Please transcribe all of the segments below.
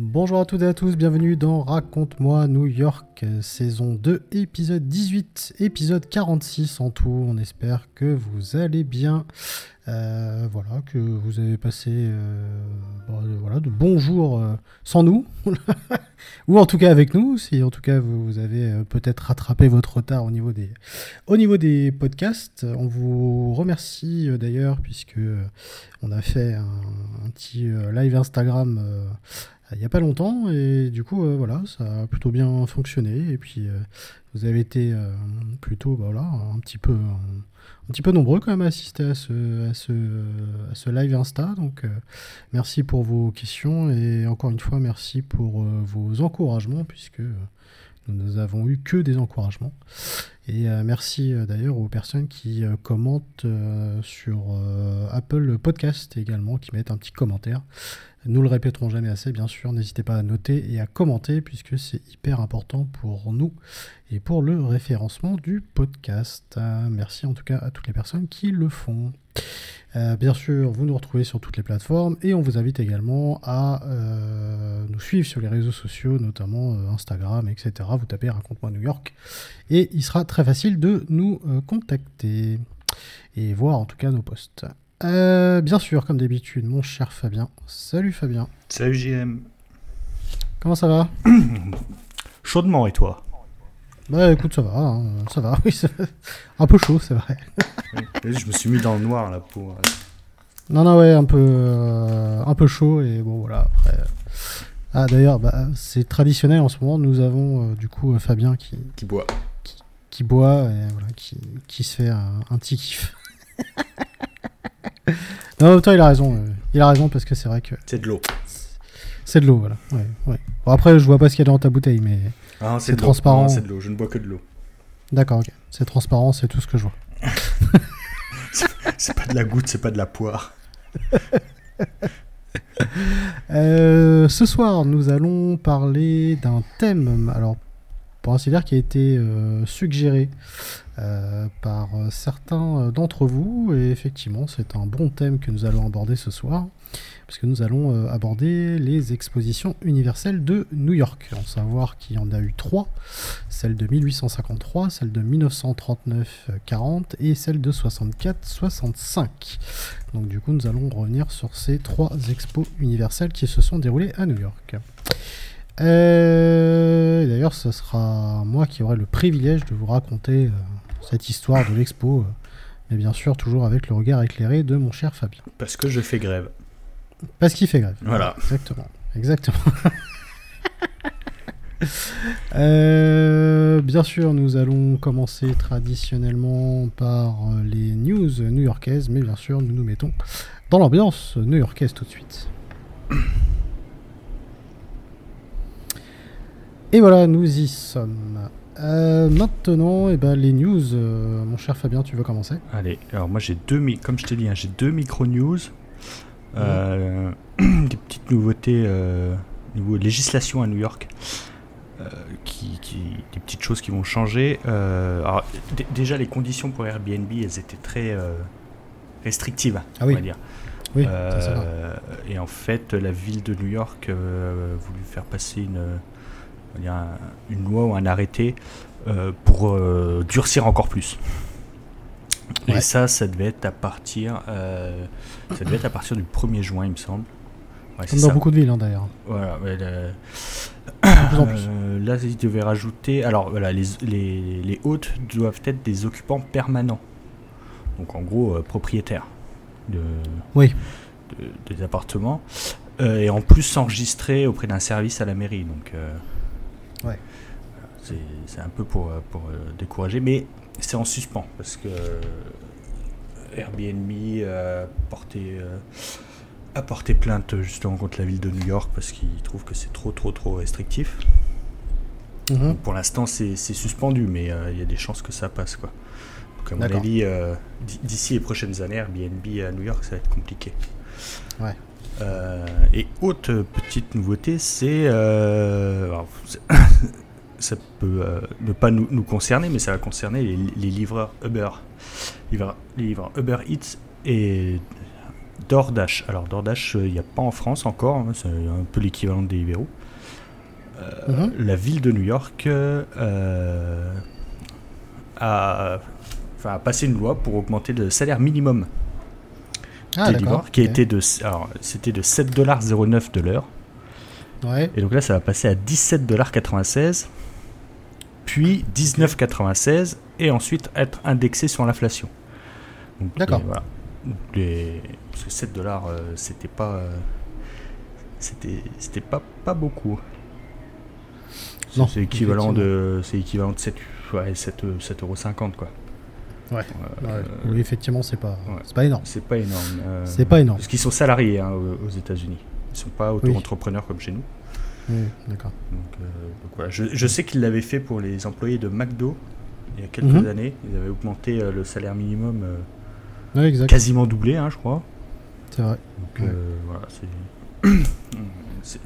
Bonjour à toutes et à tous, bienvenue dans Raconte-moi New York, saison 2, épisode 18, épisode 46 en tout. On espère que vous allez bien. Euh, voilà, que vous avez passé euh, voilà, de bons jours euh, sans nous, ou en tout cas avec nous, si en tout cas vous, avez peut-être rattrapé votre retard au niveau des, au niveau des podcasts. On vous remercie d'ailleurs, puisque on a fait un petit live Instagram il n'y a pas longtemps et du coup euh, voilà ça a plutôt bien fonctionné et puis euh, vous avez été euh, plutôt bah, voilà un petit peu un, petit peu nombreux quand même à assister à ce, à ce, à ce live Insta donc merci pour vos questions et encore une fois merci pour vos encouragements puisque nous n'avons eu que des encouragements et merci d'ailleurs aux personnes qui commentent sur Apple Podcast également qui mettent un petit commentaire nous le répéterons jamais assez, bien sûr. N'hésitez pas à noter et à commenter puisque c'est hyper important pour nous et pour le référencement du podcast. merci en tout cas à toutes les personnes qui le font. Euh, bien sûr, vous nous retrouvez sur toutes les plateformes et on vous invite également à euh, nous suivre sur les réseaux sociaux, notamment euh, Instagram, etc. Vous tapez Raconte-moi New York et il sera très facile de nous contacter et voir en tout cas nos posts. Bien sûr, comme d'habitude, mon cher Fabien. Salut Fabien. Salut JM. Comment ça va? Chaudement et toi? Bah écoute, ça va, hein, ça va, oui, un peu chaud, c'est vrai. je me suis mis dans le noir là pour. Euh, non, non, ouais, un peu, euh, un peu chaud et bon voilà. Après... Ah d'ailleurs, bah, c'est traditionnel en ce moment. Nous avons du coup Fabien qui qui boit, qui, boit et voilà, qui, qui se fait un, un petit kiff. non, autant il a raison. Euh, il a raison parce que c'est vrai que. C'est de l'eau. C'est de l'eau, voilà. Ouais, Bon, après, je vois pas ce qu'il y a dans ta bouteille, mais. Ah, c'est transparent. C'est de l'eau, je ne bois que de l'eau. D'accord, ok. C'est transparent, c'est tout ce que je vois. c'est pas de la goutte, c'est pas de la poire. Euh, ce soir, nous allons parler d'un thème. Alors, pour ainsi dire, qui a été euh, suggéré euh, par certains d'entre vous. Et effectivement, c'est un bon thème que nous allons aborder ce soir, puisque nous allons aborder les expositions universelles de New York. En savoir qu'il y en a eu trois, celle de 1853, celle de 1939-40 et celle de 64-65. Donc du coup, nous allons revenir sur ces trois expos universelles qui se sont déroulées à New York. Euh, d'ailleurs, ce sera moi qui aurai le privilège de vous raconter euh, cette histoire de l'expo, euh, mais bien sûr toujours avec le regard éclairé de mon cher Fabien. Parce que je fais grève. Parce qu'il fait grève. Voilà. Exactement. Exactement. bien sûr, nous allons commencer traditionnellement par les news new-yorkaises, mais bien sûr, nous nous mettons dans l'ambiance new-yorkaise tout de suite. Et voilà, nous y sommes. Euh, maintenant, eh ben, les news. Euh, mon cher Fabien, tu veux commencer? Allez, alors moi j'ai deux, comme je t'ai dit, hein, j'ai deux micro-news. Euh, des petites nouveautés niveau législation à New York. Qui, des petites choses qui vont changer. alors, déjà, les conditions pour Airbnb, elles étaient très restrictives, ah on va dire. Oui, et en fait, la ville de New York a voulu faire passer une une loi ou un arrêté euh, pour euh, durcir encore plus. Et ça, ça devait être à partir, euh, ça devait être à partir du 1er juin, il me semble. Comme dans beaucoup de villes, hein, d'ailleurs. Voilà. là, ils devaient rajouter. Alors, voilà, les, les, les, hôtes doivent être des occupants permanents. Donc, en gros, propriétaires de, oui. des appartements. et en plus, s'enregistrer auprès d'un service à la mairie. Donc. Ouais. c'est un peu pour, pour décourager, mais c'est en suspens parce que Airbnb a porté, a porté plainte justement contre la ville de New York parce qu'il trouve que c'est trop trop trop restrictif. Mhm. pour l'instant, c'est suspendu, mais il y a des chances que ça passe. Quoi. Donc, à mon avis, d'ici les prochaines années, Airbnb à New York, ça va être compliqué. Ouais. Euh, et autre petite nouveauté, c'est. Euh, ça peut euh, ne pas nous, nous, concerner, mais ça va concerner les, livreurs Uber. Les livreurs Uber Eats et DoorDash. Alors, DoorDash, il n'y a pas en France encore, hein, c'est un peu l'équivalent des Deliveroo. Mhm. La ville de New York a, a passé une loi pour augmenter le salaire minimum ah, qui était de, c'était de 7,09$ de l'heure. Ouais. Et donc là, ça va passer à 17,96$, puis 19,96$, et ensuite être indexé sur l'inflation. D'accord. Voilà. Les, parce que 7 dollars, euh, c'était pas, euh, c'était, c'était pas, pas beaucoup. C'est équivalent de, c'est équivalent de 7, ouais, 7, 7,50 quoi. Ouais. Euh, oui, effectivement, c'est pas, c'est pas énorme. C'est pas énorme. Euh, c'est pas énorme. Parce qu'ils sont salariés hein, aux, États-Unis. Ils sont pas auto-entrepreneurs comme chez nous. Oui, d'accord. Donc, euh, voilà. je, je, sais qu'ils l'avaient fait pour les employés de McDo il y a quelques mhm. années. Ils avaient augmenté le salaire minimum quasiment doublé, hein, je crois. C'est vrai. Donc voilà, c'est.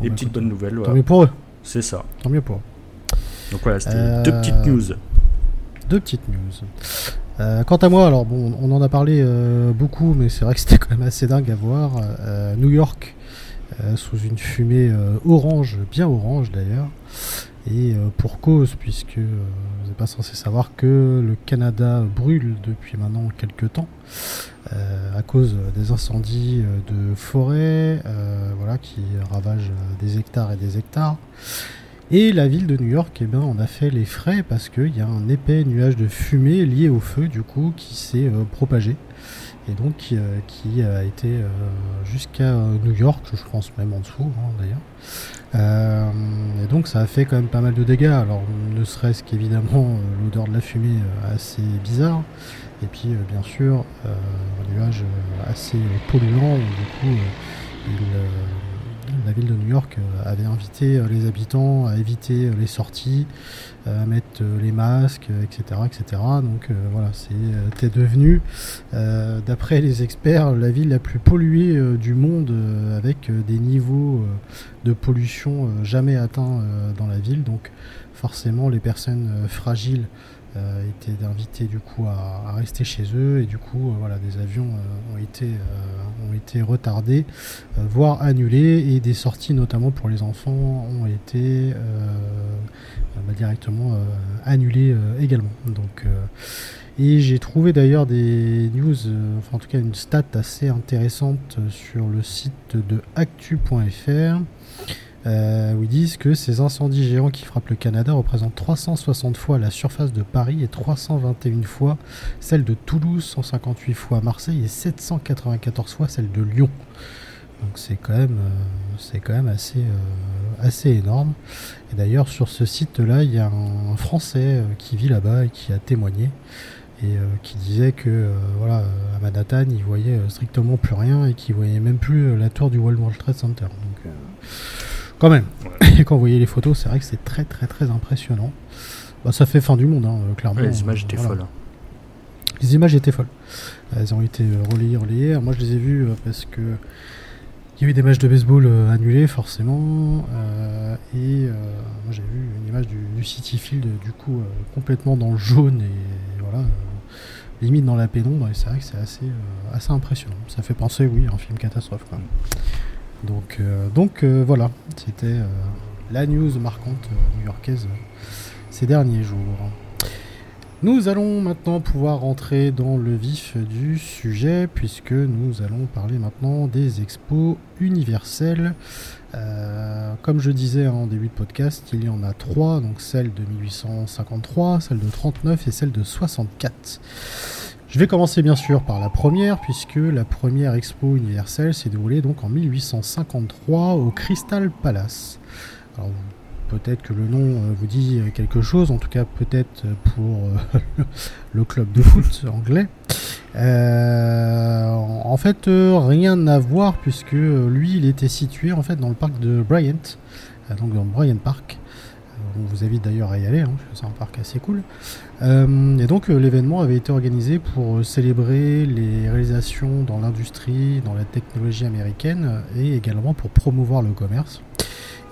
des bah, petites bonnes nouvelles. Tant mieux pour eux. C'est ça. Tant mieux pour eux. Donc voilà, c'était deux petites news deux petites news. Euh, quant à moi, alors bon, on en a parlé euh, beaucoup, mais c'est vrai que c'était quand même assez dingue à voir. Euh, New York, sous une fumée orange, bien orange d'ailleurs, et pour cause, puisque vous n'êtes pas censé savoir que le Canada brûle depuis maintenant quelques temps, à cause des incendies de forêt, voilà, qui ravagent des hectares et des hectares. Et la ville de New York, eh ben, on a fait les frais parce qu'il y a un épais nuage de fumée lié au feu, du coup, qui s'est euh, propagé. Et donc, qui, euh, a été euh, jusqu'à New York, je pense même en dessous, hein, d'ailleurs. et donc, ça a fait quand même pas mal de dégâts. Alors, ne serait-ce qu'évidemment, l'odeur de la fumée assez bizarre. Et puis, bien sûr, un nuage assez polluant, du coup, il la ville de New York euh, avait invité euh, les habitants à éviter euh, les sorties, à mettre les masques, etc. etc. Donc voilà, c'était devenu, d'après les experts, la ville la plus polluée du monde avec des niveaux de pollution jamais atteints dans la ville. Donc forcément, les personnes fragiles étaient invités du coup à, rester chez eux. Et du coup euh, voilà des avions euh, ont été ont été retardés voire annulés. Et des sorties notamment pour les enfants ont été bah, directement annulées également. Donc et j'ai trouvé d'ailleurs des news, enfin en tout cas une stat assez intéressante sur le site de actu.fr euh, où ils disent que ces incendies géants qui frappent le Canada représentent 360 fois la surface de Paris et 321 fois celle de Toulouse, 158 fois Marseille et 794 fois celle de Lyon. Donc c'est quand même, euh, c'est quand même assez, euh, assez énorme. Et d'ailleurs sur ce site-là, il y a un Français qui vit là-bas et qui a témoigné et qui disait que voilà à Manhattan, il voyait strictement plus rien et qu'il voyait même plus la tour du World Trade Center. Donc quand même. Et quand vous voyez les photos, c'est vrai que c'est très très très impressionnant. Bah, ça fait fin du monde, hein, euh, clairement. les images étaient folles. Hein. Les images étaient folles. Elles ont été euh, relayées, relayées. Moi, je les ai vues euh, parce que il y a eu des matchs de baseball annulés, forcément. et moi, j'ai vu une image du, City Field, du coup, complètement dans le jaune et voilà, limite dans la pénombre. Et c'est vrai que c'est assez, assez impressionnant. Ça fait penser, oui, à un film catastrophe. Quoi. Donc, euh, donc euh, voilà, c'était euh, la news marquante new-yorkaise ces derniers jours. Nous allons maintenant pouvoir rentrer dans le vif du sujet puisque nous allons parler maintenant des expos universelles. comme je disais en début de podcast, il y en a trois, donc celle de 1853, celle de 39 et celle de 64. Je vais commencer bien sûr par la première, puisque la première expo universelle s'est déroulée donc en 1853 au Crystal Palace. Alors, peut-être que le nom vous dit quelque chose, en tout cas peut-être pour le club de foot anglais. en fait, rien à voir puisque lui, il était situé en fait dans le parc de Bryant, donc dans Bryant Park. On vous invite d'ailleurs à y aller, hein, c'est un parc assez cool. Euh, et donc euh, l'événement avait été organisé pour euh, célébrer les réalisations dans l'industrie, dans la technologie américaine et également pour promouvoir le commerce.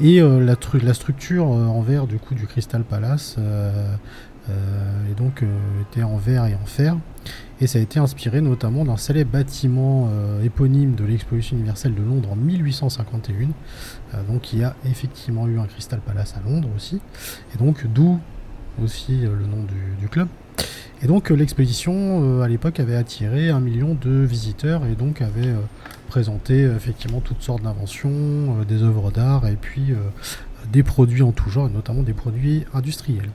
Et la, structure en verre du coup du Crystal Palace et donc était en verre et en fer. Et ça a été inspiré notamment d'un célèbre bâtiment éponyme de l'exposition universelle de Londres en 1851. donc il y a effectivement eu un Crystal Palace à Londres aussi. Et donc d'où aussi euh, le nom du, club. Et donc euh, l'expédition euh, à l'époque avait attiré un million de visiteurs et donc avait présenté effectivement toutes sortes d'inventions, des œuvres d'art et puis des produits en tout genre, notamment des produits industriels.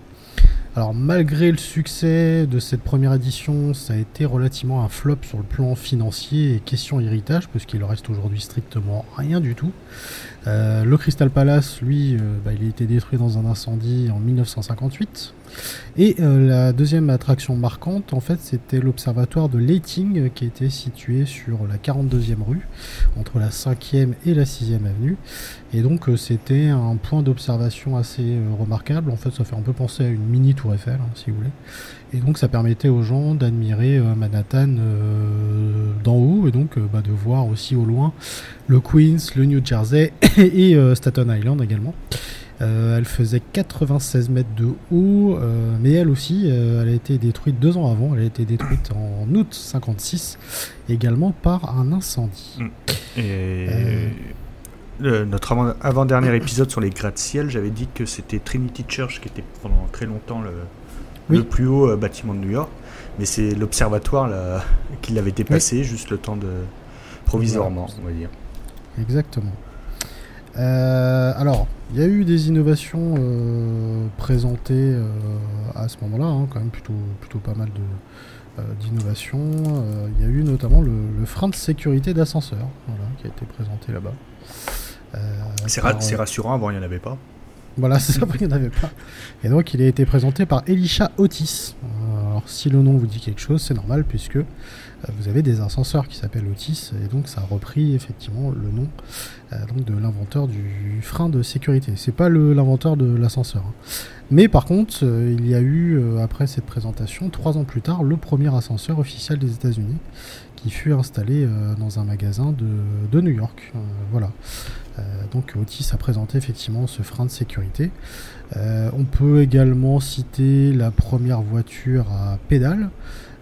Alors malgré le succès de cette première édition, ça a été relativement un flop sur le plan financier et question héritage, parce qu'il reste aujourd'hui strictement rien du tout. Euh, le Crystal Palace, lui, euh, bah, il a été détruit dans un incendie en 1958. Et euh, la deuxième attraction marquante, en fait, c'était l'observatoire de Leiting, qui était situé sur la 42e rue, entre la 5e et la 6e avenue. Et donc, c'était un point d'observation assez remarquable. En fait, ça fait un peu penser à une mini tour Eiffel, hein, si vous voulez. Et donc ça permettait aux gens d'admirer euh, Manhattan euh, d'en haut et donc euh, bah, de voir aussi au loin le Queens, le New Jersey et Staten Island également. Elle faisait 96 mètres de haut, mais elle aussi, elle a été détruite deux ans avant. Elle a été détruite en août 56, également par un incendie. Mm. Notre avant-dernier épisode sur les gratte-ciel, j'avais dit que c'était Trinity Church qui était pendant très longtemps le, le plus haut euh, bâtiment de New York. Mais c'est l'observatoire qui l'avait dépassé, juste le temps de. provisoirement, on va dire. Exactement. Euh, alors, il y a eu des innovations euh, présentées à ce moment-là, hein, quand même plutôt, plutôt pas mal d'innovations. Il y a eu notamment le, frein de sécurité d'ascenseur qui a été présenté là-bas. c'est rassurant, avant il n'y en avait pas. Voilà, c'est ça, il n'y en avait pas. Et donc, il a été présenté par Elisha Otis. Alors, si le nom vous dit quelque chose, c'est normal, puisque euh, vous avez des ascenseurs qui s'appellent Otis, et donc ça a repris effectivement le nom euh, donc de l'inventeur du frein de sécurité. C'est pas l'inventeur de l'ascenseur. Hein. Mais par contre, euh, il y a eu, après cette présentation, trois ans plus tard, le premier ascenseur officiel des États-Unis, qui fut installé dans un magasin de, de New York. voilà. Euh, donc Otis a présenté effectivement ce frein de sécurité. Euh, on peut également citer la première voiture à pédale, euh,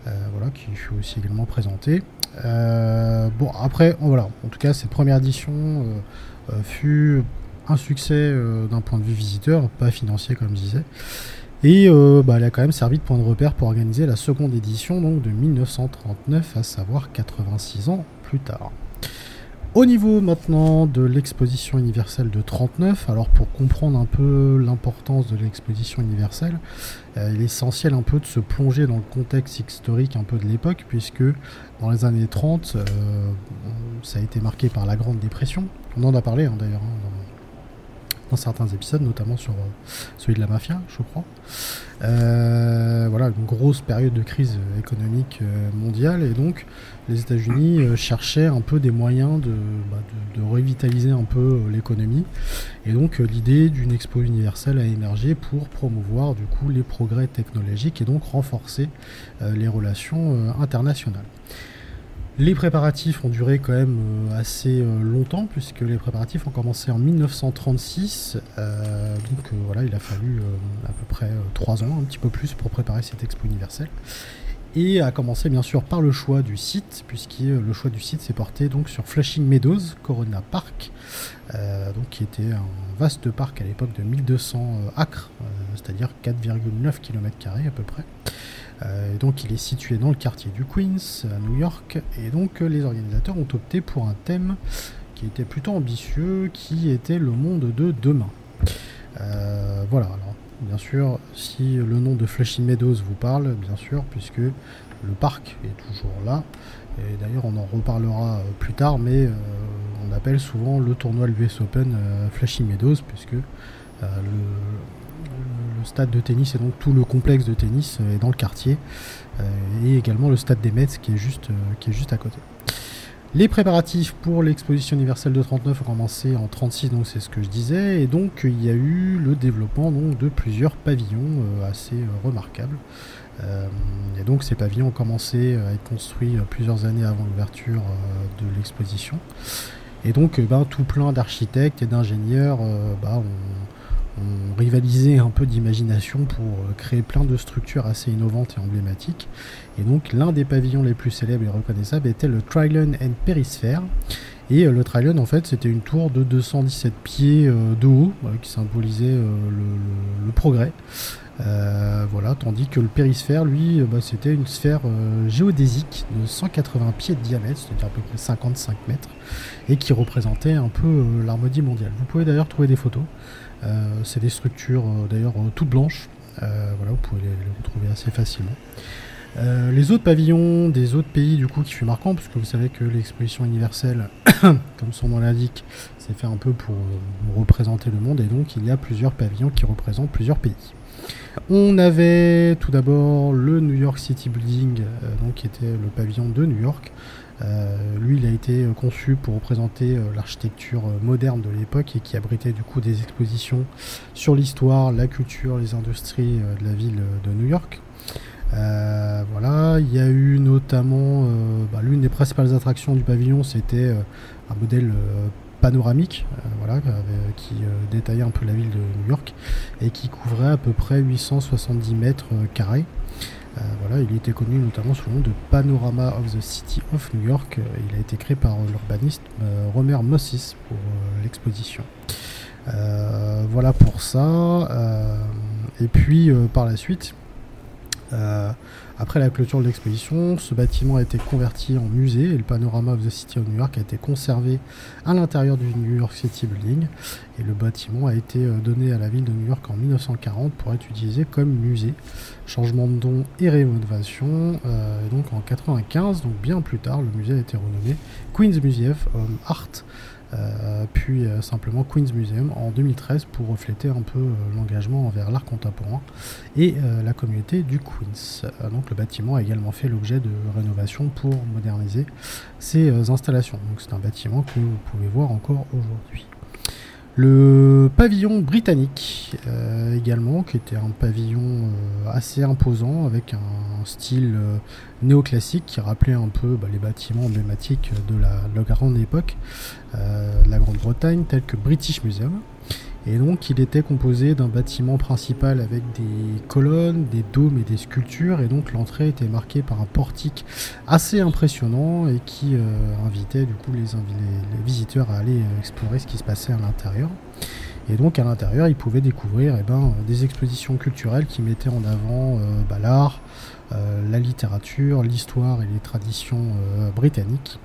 voilà, qui fut aussi également présentée. bon, après, voilà, en tout cas, cette première édition fut un succès d'un point de vue visiteur, pas financier comme je disais. Et bah, elle a quand même servi de point de repère pour organiser la seconde édition donc de 1939, à savoir 86 ans plus tard. Au niveau maintenant de l'exposition universelle de 39, alors pour comprendre un peu l'importance de l'exposition universelle, euh, il est essentiel un peu de se plonger dans le contexte historique un peu de l'époque, puisque dans les années 30, euh, ça a été marqué par la Grande Dépression. On en a parlé hein, d'ailleurs hein, dans certains épisodes, notamment sur euh, celui de la mafia, je crois. Euh, voilà, une grosse période de crise économique euh, mondiale, et donc les États-Unis cherchaient un peu des moyens de, bah, revitaliser un peu l'économie, et donc l'idée d'une expo universelle a émergé pour promouvoir du coup les progrès technologiques et donc renforcer les relations internationales. Les préparatifs ont duré quand même euh, assez euh, longtemps, puisque les préparatifs ont commencé en 1936. Euh, donc voilà, il a fallu à peu près trois ans, un petit peu plus, pour préparer cette expo universelle. Et a commencé bien sûr par le choix du site, puisque le choix du site s'est porté donc sur Flushing Meadows, Corona Park, donc qui était un vaste parc à l'époque de 1200 acres, c'est-à-dire 4,9 km à peu près. Euh, donc il est situé dans le quartier du Queens, à New York, et donc euh, les organisateurs ont opté pour un thème qui était plutôt ambitieux, qui était le monde de demain. Euh, voilà, alors bien sûr, si le nom de Flashy Meadows vous parle, bien sûr, puisque le parc est toujours là, et d'ailleurs on en reparlera plus tard, mais on appelle souvent le tournoi l'US Open Flashy Meadows, puisque le, stade de tennis et donc tout le complexe de tennis est dans le quartier et également le stade des Mets qui est juste, qui est juste à côté. Les préparatifs pour l'exposition universelle de 39 ont commencé en 36, donc c'est ce que je disais, et donc il y a eu le développement donc, de plusieurs pavillons assez remarquables. Euh, et donc ces pavillons ont commencé à être construits euh, plusieurs années avant l'ouverture euh, de l'exposition. Et donc ben, tout plein d'architectes et d'ingénieurs ben, ont, rivalisé un peu d'imagination pour créer plein de structures assez innovantes et emblématiques. Et donc l'un des pavillons les plus célèbres et reconnaissables était le Trilon and Perisphère. Et le Trilon, en fait, c'était une tour de 217 pieds de haut qui symbolisait le, progrès. Euh, voilà, tandis que le périsphère, lui, euh, bah, c'était une sphère euh, géodésique de 180 pieds de diamètre, c'est-à-dire à peu près 55 mètres, et qui représentait un peu l'harmonie mondiale. Vous pouvez d'ailleurs trouver des photos. C'est des structures d'ailleurs toutes blanches. vous pouvez les, retrouver assez facilement. les autres pavillons des autres pays, du coup, qui fut marquant, puisque vous savez que l'exposition universelle, comme son nom l'indique, c'est fait un peu pour représenter le monde, et donc il y a plusieurs pavillons qui représentent plusieurs pays. On avait tout d'abord le New York City Building, euh, donc, qui était le pavillon de New York. Euh, lui, il a été euh, conçu pour représenter l'architecture moderne de l'époque et qui abritait du coup des expositions sur l'histoire, la culture, les industries de la ville de New York. voilà, il y a eu notamment bah, l'une des principales attractions du pavillon, c'était un modèle panoramique, euh, voilà, qui euh, détaillait un peu la ville de New York et qui couvrait à peu près 870 mètres euh, voilà, il était connu notamment sous le nom de Panorama of the City of New York. il a été créé par l'urbaniste Romer Mossis pour l'exposition. voilà pour ça. et puis par la suite, après la clôture de l'exposition, ce bâtiment a été converti en musée et le panorama of the City of New York a été conservé à l'intérieur du New York City Building. Et le bâtiment a été euh, donné à la ville de New York en 1940 pour être utilisé comme musée. Changement de don et rénovation. Euh, donc en 1995, donc bien plus tard, le musée a été renommé Queen's Museum of Art. Euh, puis euh, simplement Queen's Museum en 2013 pour refléter un peu euh, l'engagement envers l'art contemporain et la communauté du Queens. donc le bâtiment a également fait l'objet de rénovation pour moderniser ses installations. Donc c'est un bâtiment que vous pouvez voir encore aujourd'hui. Le pavillon britannique euh, également, qui était un pavillon euh, assez imposant avec un style euh, néoclassique qui rappelait un peu bah, les bâtiments emblématiques de la, de la grande époque de la Grande-Bretagne, tels que British Museum. Et donc il était composé d'un bâtiment principal avec des colonnes, des dômes et des sculptures. Et donc l'entrée était marquée par un portique assez impressionnant et qui euh, invitait du coup les, visiteurs à aller euh, explorer ce qui se passait à l'intérieur. Et donc à l'intérieur, ils pouvaient découvrir eh ben, des expositions culturelles qui mettaient en avant euh, bah, l'art, la littérature, l'histoire et les traditions britanniques.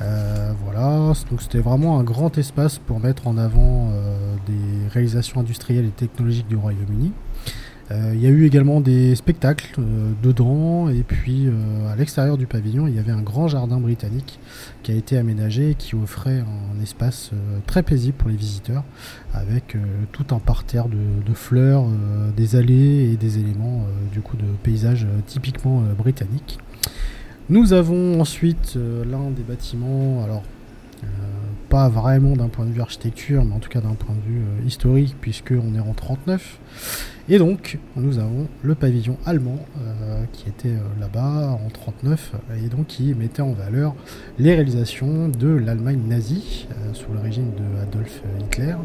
Euh, voilà, donc c'était vraiment un grand espace pour mettre en avant euh, des réalisations industrielles et technologiques du Royaume-Uni. Euh, il y a eu également des spectacles dedans et puis à l'extérieur du pavillon il y avait un grand jardin britannique qui a été aménagé et qui offrait un espace très paisible pour les visiteurs avec tout un parterre de, fleurs, des allées et des éléments du coup de paysage typiquement britannique. Nous avons ensuite euh, l'un des bâtiments, alors euh, pas vraiment d'un point de vue architecture, mais en tout cas d'un point de vue euh, historique, puisqu'on est en 39. Et donc, nous avons le pavillon allemand euh, qui était euh, là-bas en 39 et donc qui mettait en valeur les réalisations de l'Allemagne nazie euh, sous le régime de Adolf Hitler.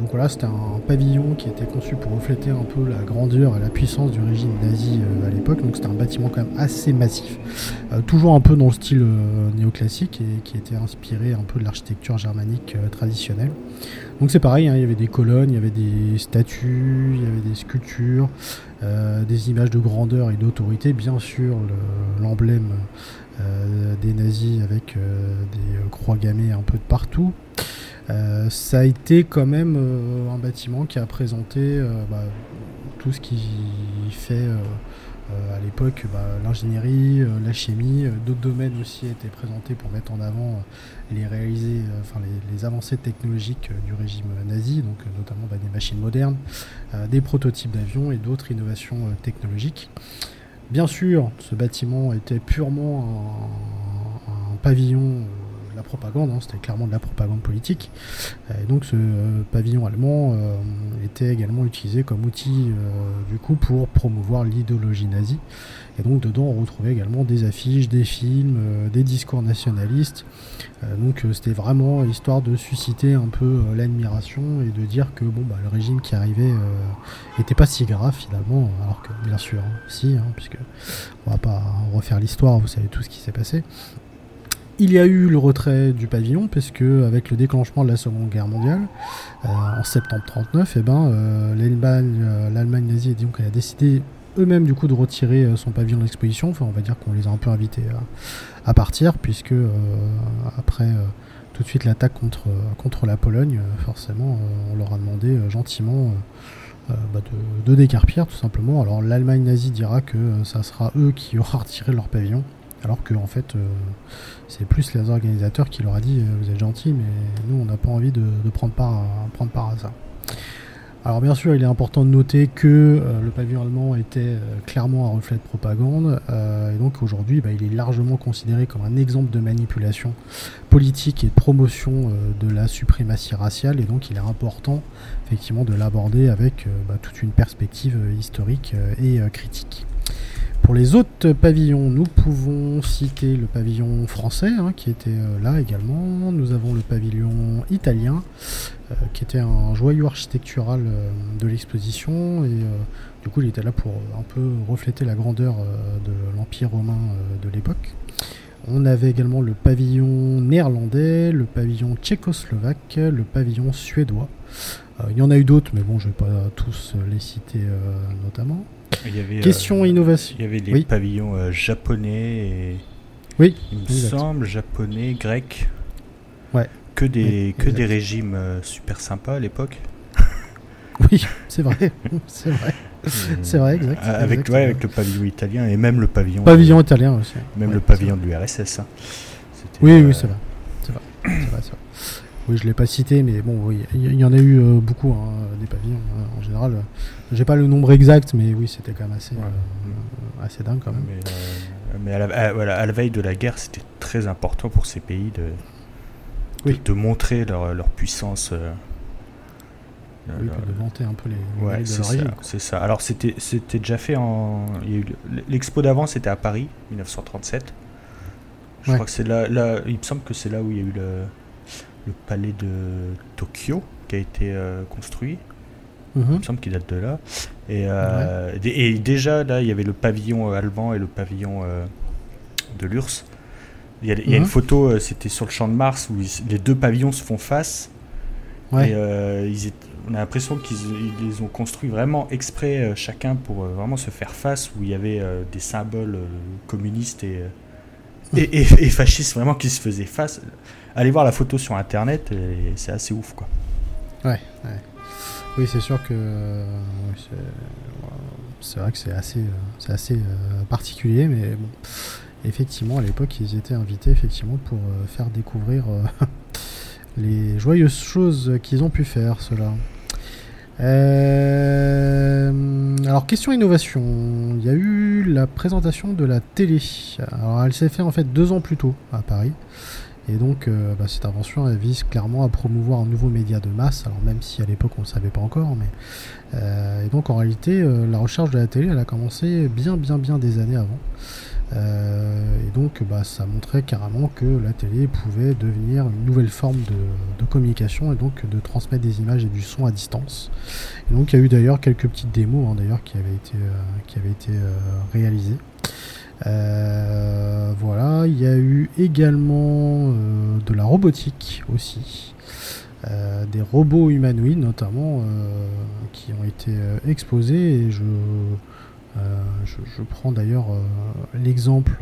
donc voilà, c'était un pavillon qui était conçu pour refléter un peu la grandeur et la puissance du régime nazi à l'époque. Donc c'était un bâtiment quand même assez massif, toujours un peu dans le style néoclassique et qui était inspiré un peu de l'architecture germanique traditionnelle. Donc c'est pareil, hein, il y avait des colonnes, il y avait des statues, il y avait des sculptures, euh, des images de grandeur et d'autorité, bien sûr l'emblème euh, des nazis avec euh, des croix gammées un peu de partout. ça a été quand même un bâtiment qui a présenté bah, tout ce qui fait à l'époque, bah, l'ingénierie, la chimie, d'autres domaines aussi étaient présentés pour mettre en avant les, réaliser, enfin, les, avancées technologiques du régime nazi, donc notamment bah, des machines modernes, des prototypes d'avions et d'autres innovations technologiques. Bien sûr, ce bâtiment était purement un, pavillon la propagande, hein, c'était clairement de la propagande politique. Et donc ce pavillon allemand était également utilisé comme outil coup pour promouvoir l'idéologie nazie. Et donc dedans on retrouvait également des affiches, des films, des discours nationalistes. donc c'était vraiment histoire de susciter un peu l'admiration et de dire que bon bah le régime qui arrivait n'était pas si grave finalement, alors que bien sûr hein, si, hein, puisque on va pas refaire l'histoire, vous savez tout ce qui s'est passé. Il y a eu le retrait du pavillon, parce que avec le déclenchement de la Seconde Guerre mondiale, euh, en septembre 39, eh ben, euh, euh, l'Allemagne nazie a décidé eux-mêmes du coup de retirer son pavillon d'exposition. Enfin, on va dire qu'on les a un peu invités à, partir, puisque après tout de suite l'attaque contre, contre la Pologne, forcément, on leur a demandé gentiment bah, de, décarpir tout simplement. Alors l'Allemagne nazie dira que ça sera eux qui auront retiré leur pavillon. Alors que en fait, euh, c'est plus les organisateurs qui leur a dit euh, vous êtes gentils, mais nous on n'a pas envie de, prendre, part prendre part à ça. Alors bien sûr, il est important de noter que euh, le pavillon allemand était clairement un reflet de propagande, et donc aujourd'hui, bah, il est largement considéré comme un exemple de manipulation politique et de promotion de la suprématie raciale, et donc il est important effectivement de l'aborder avec bah, toute une perspective historique et critique. Pour les autres pavillons, nous pouvons citer le pavillon français hein, qui était euh, là également. Nous avons le pavillon italien euh, qui était un joyau architectural euh, de l'exposition et du coup il était là pour un peu refléter la grandeur de l'empire romain de l'époque. On avait également le pavillon néerlandais, le pavillon tchécoslovaque, le pavillon suédois. il y en a eu d'autres, mais bon, je ne vais pas tous les citer notamment. Il y avait, Question euh, innovation. Il y avait des pavillons euh, japonais et. Oui. Il me semble japonais, grec. Ouais. Que des, que des régimes euh, super sympas à l'époque. Oui, c'est vrai. c'est vrai. C'est vrai, exact. Avec, ouais, avec le pavillon italien et même le pavillon. Pavillon italien aussi. Même le pavillon de l'URSS. Hein. Oui, oui, c'est vrai. C'est vrai. Vrai, vrai. Oui, je l'ai pas cité, mais bon, oui, il y, en a eu euh, beaucoup, hein, des pavillons hein, en général. J'ai pas le nombre exact, mais oui, c'était quand même assez, euh, assez dingue quand même. Mais, euh, à, la, à, la, veille de la guerre, c'était très important pour ces pays de, de, montrer leur, leur puissance. oui, de vanter un peu les, ouais, C'est ça. Alors c'était c'était déjà fait en. L'expo d'avant, c'était à Paris, 1937. Je crois que c'est là, là. Il me semble que c'est là où il y a eu le le palais de Tokyo qui a été euh, construit. Mhm. Il me semble qu'il date de là. Et, euh, et, déjà, là, il y avait le pavillon euh, allemand et le pavillon de l'URSS. Il y a, une mhm. photo, c'était sur le champ de Mars, où les deux pavillons se font face. Et ils on a l'impression qu'ils les ont construits vraiment exprès, chacun, pour vraiment se faire face, où il y avait des symboles communistes et, et, et, fascistes vraiment qui se faisaient face allez voir la photo sur internet et c'est assez ouf quoi. Ouais, ouais. Oui, c'est sûr que c'est vrai que c'est assez, c'est assez euh, particulier, mais bon, effectivement, à l'époque, ils étaient invités effectivement pour euh, faire découvrir euh, les joyeuses choses qu'ils ont pu faire, cela. alors, question innovation. Il y a eu la présentation de la télé. Alors, elle s'est faite en fait deux ans plus tôt à Paris. Et donc, euh, bah, cette invention, vise clairement à promouvoir un nouveau média de masse, alors même si à l'époque on ne le savait pas encore. Mais, euh, et donc, en réalité, euh, la recherche de la télé, elle a commencé bien, bien, bien des années avant. Et donc, bah, ça montrait carrément que la télé pouvait devenir une nouvelle forme de, communication et donc de transmettre des images et du son à distance. Donc, il y a eu d'ailleurs quelques petites démos hein, d'ailleurs qui avaient été, qui avaient été réalisées. Euh, voilà, il y a eu également euh, de la robotique aussi. Euh, des robots humanoïdes notamment qui ont été exposés et je, je, prends d'ailleurs l'exemple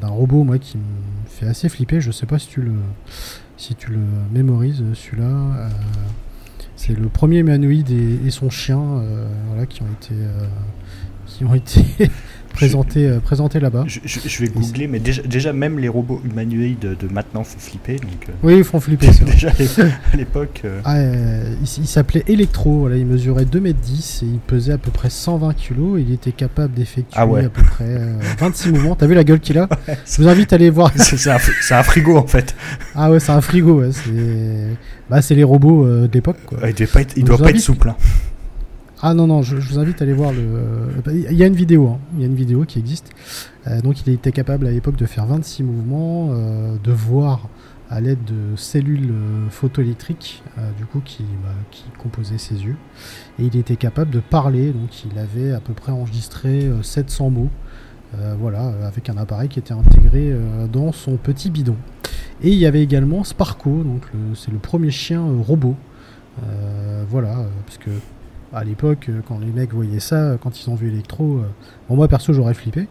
d'un robot moi qui me fait assez flipper. Je sais pas si tu le si tu le mémorises celui-là. C'est le premier humanoïde et, son chien qui ont été qui ont été présentés, euh, présentés là-bas. Je, je- je vais googler, mais déjà, déjà même les robots humanoïdes de, maintenant font flipper. Donc, euh, Oui, ils font flipper. déjà à l'é- à l'époque. euh, Ah, euh, il, s'appelait Electro, voilà, il mesurait 2m10 et il pesait à peu près 120 kg. Il était capable d'effectuer Ah ouais. à peu près euh, 26 mouvements. T'as vu la gueule qu'il a Je vous invite à aller voir. c'est un, frigo en fait. Ah ouais, c'est un frigo. ouais, c'est bah, c'est les robots de l'époque. quoi. Il doit pas être, il doit pas être souple. hein. Ah non, non, je, vous invite à aller voir le. euh, Il y a une vidéo, hein, il y a une vidéo qui existe. Euh, donc il était capable à l'époque de faire 26 mouvements, euh, de voir à l'aide de cellules photoélectriques, du coup, qui, bah, qui composaient ses yeux. Et il était capable de parler, donc il avait à peu près enregistré euh, 700 mots, voilà, avec un appareil qui était intégré dans son petit bidon. Et il y avait également Sparko, donc c'est le premier chien robot. Voilà, parce que à l'époque, euh, quand les mecs voyaient ça, euh, quand ils ont vu Electro, euh, bon, moi perso j'aurais flippé,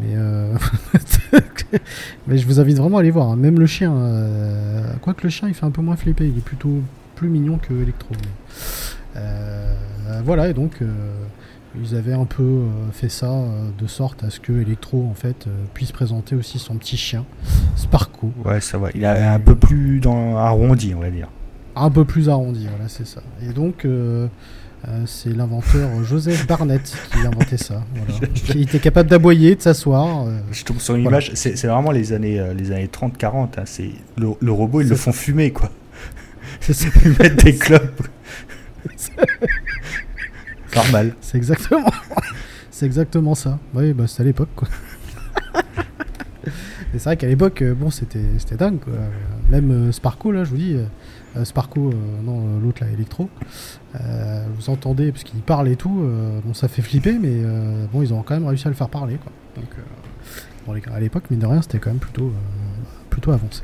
mais, euh, mais je vous invite vraiment à aller voir. hein. Même le chien, euh, quoique le chien il fait un peu moins flipper, il est plutôt plus mignon que Electro. euh, voilà, et donc ils avaient un peu fait ça de sorte à ce que Electro en fait puisse présenter aussi son petit chien, Sparko, Ouais, ça va. Il est un peu plus dans, arrondi, on va dire. un peu plus arrondi, voilà, c'est ça. Et donc, c'est l'inventeur Joseph Barnett qui a inventé ça. Voilà. Il était capable d'aboyer, de s'asseoir. euh, Je tombe sur une Voilà. image, c'est vraiment les années, euh, les années 30-40. hein, c'est le, le robot, ils le font fumer, quoi. Ils mettent des clopes. Normal. C'est exactement, c'est exactement ça. Oui, bah, c'était à l'époque, quoi. C'est vrai qu'à l'époque, euh, bon, c'était c'était dingue, quoi. Euh, Même euh, Sparko, là, je vous dis, euh, Sparko, euh, non, euh, l'autre là, Electro, vous entendez, parce qu'il parle et tout, bon, ça fait flipper, mais bon, ils ont quand même réussi à le faire parler. Donc, à l'époque, mine de rien, c'était quand même plutôt, plutôt avancé.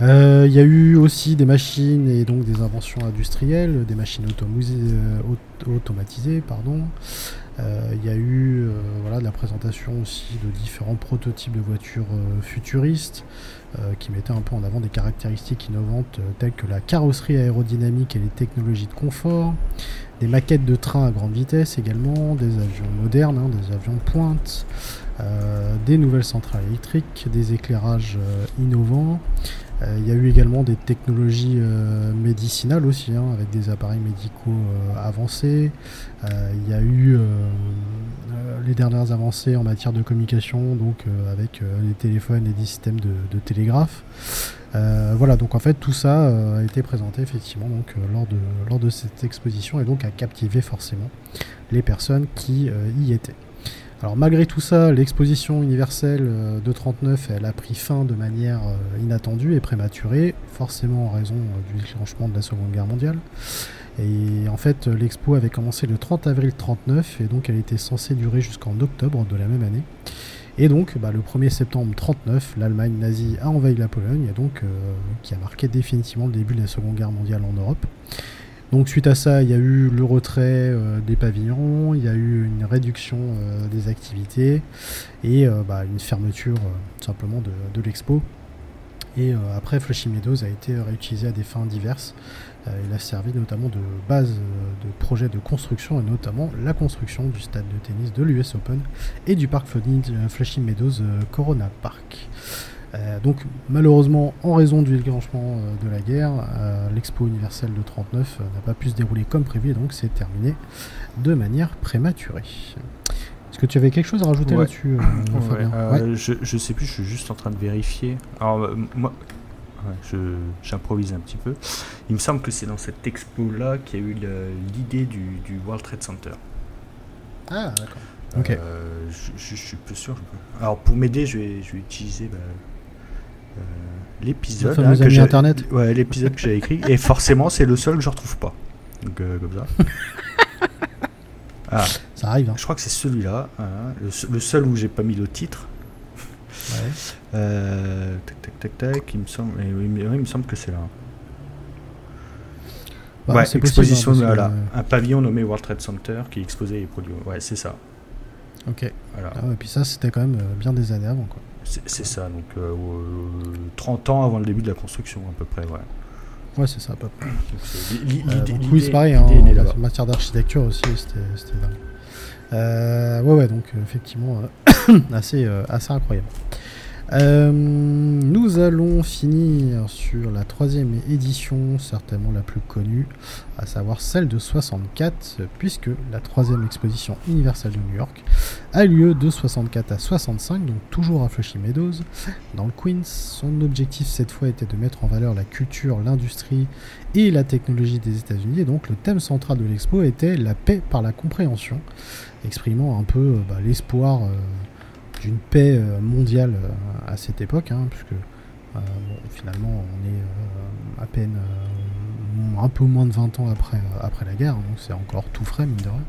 Il y a eu aussi des machines et donc des inventions industrielles, des machines automatisées, pardon. Euh, Il y a eu euh, voilà, de la présentation aussi de différents prototypes de voitures euh, futuristes qui mettaient un peu en avant des caractéristiques innovantes telles que la carrosserie aérodynamique et les technologies de confort, des maquettes de trains à grande vitesse également, des avions modernes, hein, des avions pointe, euh, des nouvelles centrales électriques, des éclairages innovants. Euh, Il y a eu également des technologies euh, médicinales aussi, hein, avec des appareils médicaux euh, avancés. Il y a eu les dernières avancées en matière de communication, donc avec les téléphones et des systèmes de, télégraphe. Voilà, donc en fait tout ça a été présenté effectivement donc, lors, de, lors de cette exposition et donc a captivé forcément les personnes qui y étaient. Alors malgré tout ça, l'exposition universelle euh, de 39, elle a pris fin de manière euh, inattendue et prématurée, forcément en raison euh, du déclenchement de la Seconde Guerre mondiale. Et en fait, l'expo avait commencé le 30 avril 39 et donc elle était censée durer jusqu'en octobre de la même année. Et donc, bah, le 1er septembre 39, l'Allemagne nazie a envahi la Pologne, et donc qui a marqué définitivement le début de la Seconde Guerre mondiale en Europe. Donc suite à ça, il y a eu le retrait euh, des pavillons, il y a eu une réduction euh, des activités et euh, bah, une fermeture simplement de, l'expo. Et après, Flushing Meadows a été réutilisé à des fins diverses. Il a servi notamment de base de projet de construction et notamment la construction du stade de tennis de l'US Open et du parc Flushing Meadows Corona Park. Euh, donc malheureusement, en raison du déclenchement euh, de la guerre, euh, l'expo universelle de 39 euh, n'a pas pu se dérouler comme prévu et donc c'est terminé de manière prématurée. Est-ce que tu avais quelque chose à rajouter Ouais. là-dessus, Ouais, Fabien Ouais. je, je sais plus, je suis juste en train de vérifier. Alors, moi, j'improvise un petit peu. Il me semble que c'est dans cette expo-là qu'il y a eu l'idée du, du World Trade Center. Ah, d'accord. Ok. Je, je- je suis peu sûr. Alors, pour m'aider, je vais, je vais utiliser bah, l'épisode. Le fameux hein, que Internet. Ouais, l'épisode que j'ai écrit. Et forcément, c'est le seul que je retrouve pas. Donc, euh, comme ça. Ah, Ça arrive, hein. je crois que c'est celui-là, hein, le, se- le seul où j'ai pas mis le titre. Ouais. Euh, tac tac tac tac, il me semble, oui, mais- oui, il me semble que c'est là. Bah, ouais, c'est possible, exposition, voilà, euh, un pavillon nommé World Trade Center qui exposait les produits. Ouais, c'est ça. Ok. Voilà, Ah ouais, et puis ça, c'était quand même euh, bien des années avant, quoi. C'est ça. Donc euh, euh, 30 ans avant le début de la construction à peu près. Ouais. Ouais, c'est ça, à peu près. Donc, Euh, oui, c'est pareil, hein, en là-bas. matière d'architecture aussi, c'était c'était dingue. ouais, ouais, donc effectivement, assez, assez incroyable. Euh, nous allons finir sur la troisième édition, certainement la plus connue, à savoir celle de 64, puisque la troisième exposition universelle de New York a lieu de 64 à 65, donc toujours à Flushing Meadows, dans le Queens. Son objectif cette fois était de mettre en valeur la culture, l'industrie et la technologie des États-Unis, et donc le thème central de l'expo était la paix par la compréhension, exprimant un peu euh, bah, l'espoir. Euh, d'une paix euh, mondiale euh, à cette époque, hein, puisque euh, finalement on est à peine un peu moins de 20 ans après, après la guerre, donc c'est encore tout frais, mine de rien.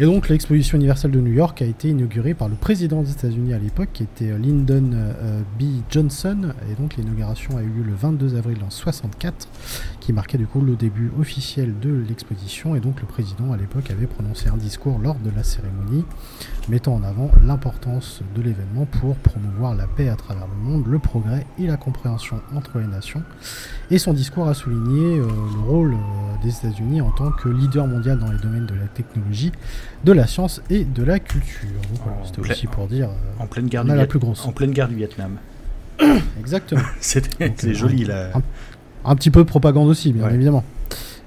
Et donc l'exposition universelle de New York a été inaugurée par le président des États-Unis à l'époque, qui était euh, Lyndon euh, B. Johnson. Et donc l'inauguration a eu lieu le 22 avril en 64, qui marquait du coup le début officiel de l'exposition. Et donc le président à l'époque avait prononcé un discours lors de la cérémonie, mettant en avant l'importance de l'événement pour promouvoir la paix à travers le monde, le progrès et la compréhension entre les nations. Et son discours a souligné euh, le rôle des États-Unis en tant que leader mondial dans les domaines de la technologie de la science et de la culture. C'était aussi pour dire. Euh, en pleine guerre du la plus grosse. En pleine guerre du Vietnam. Exactement. c'est euh, joli là. Un, petit peu de propagande aussi, bien évidemment.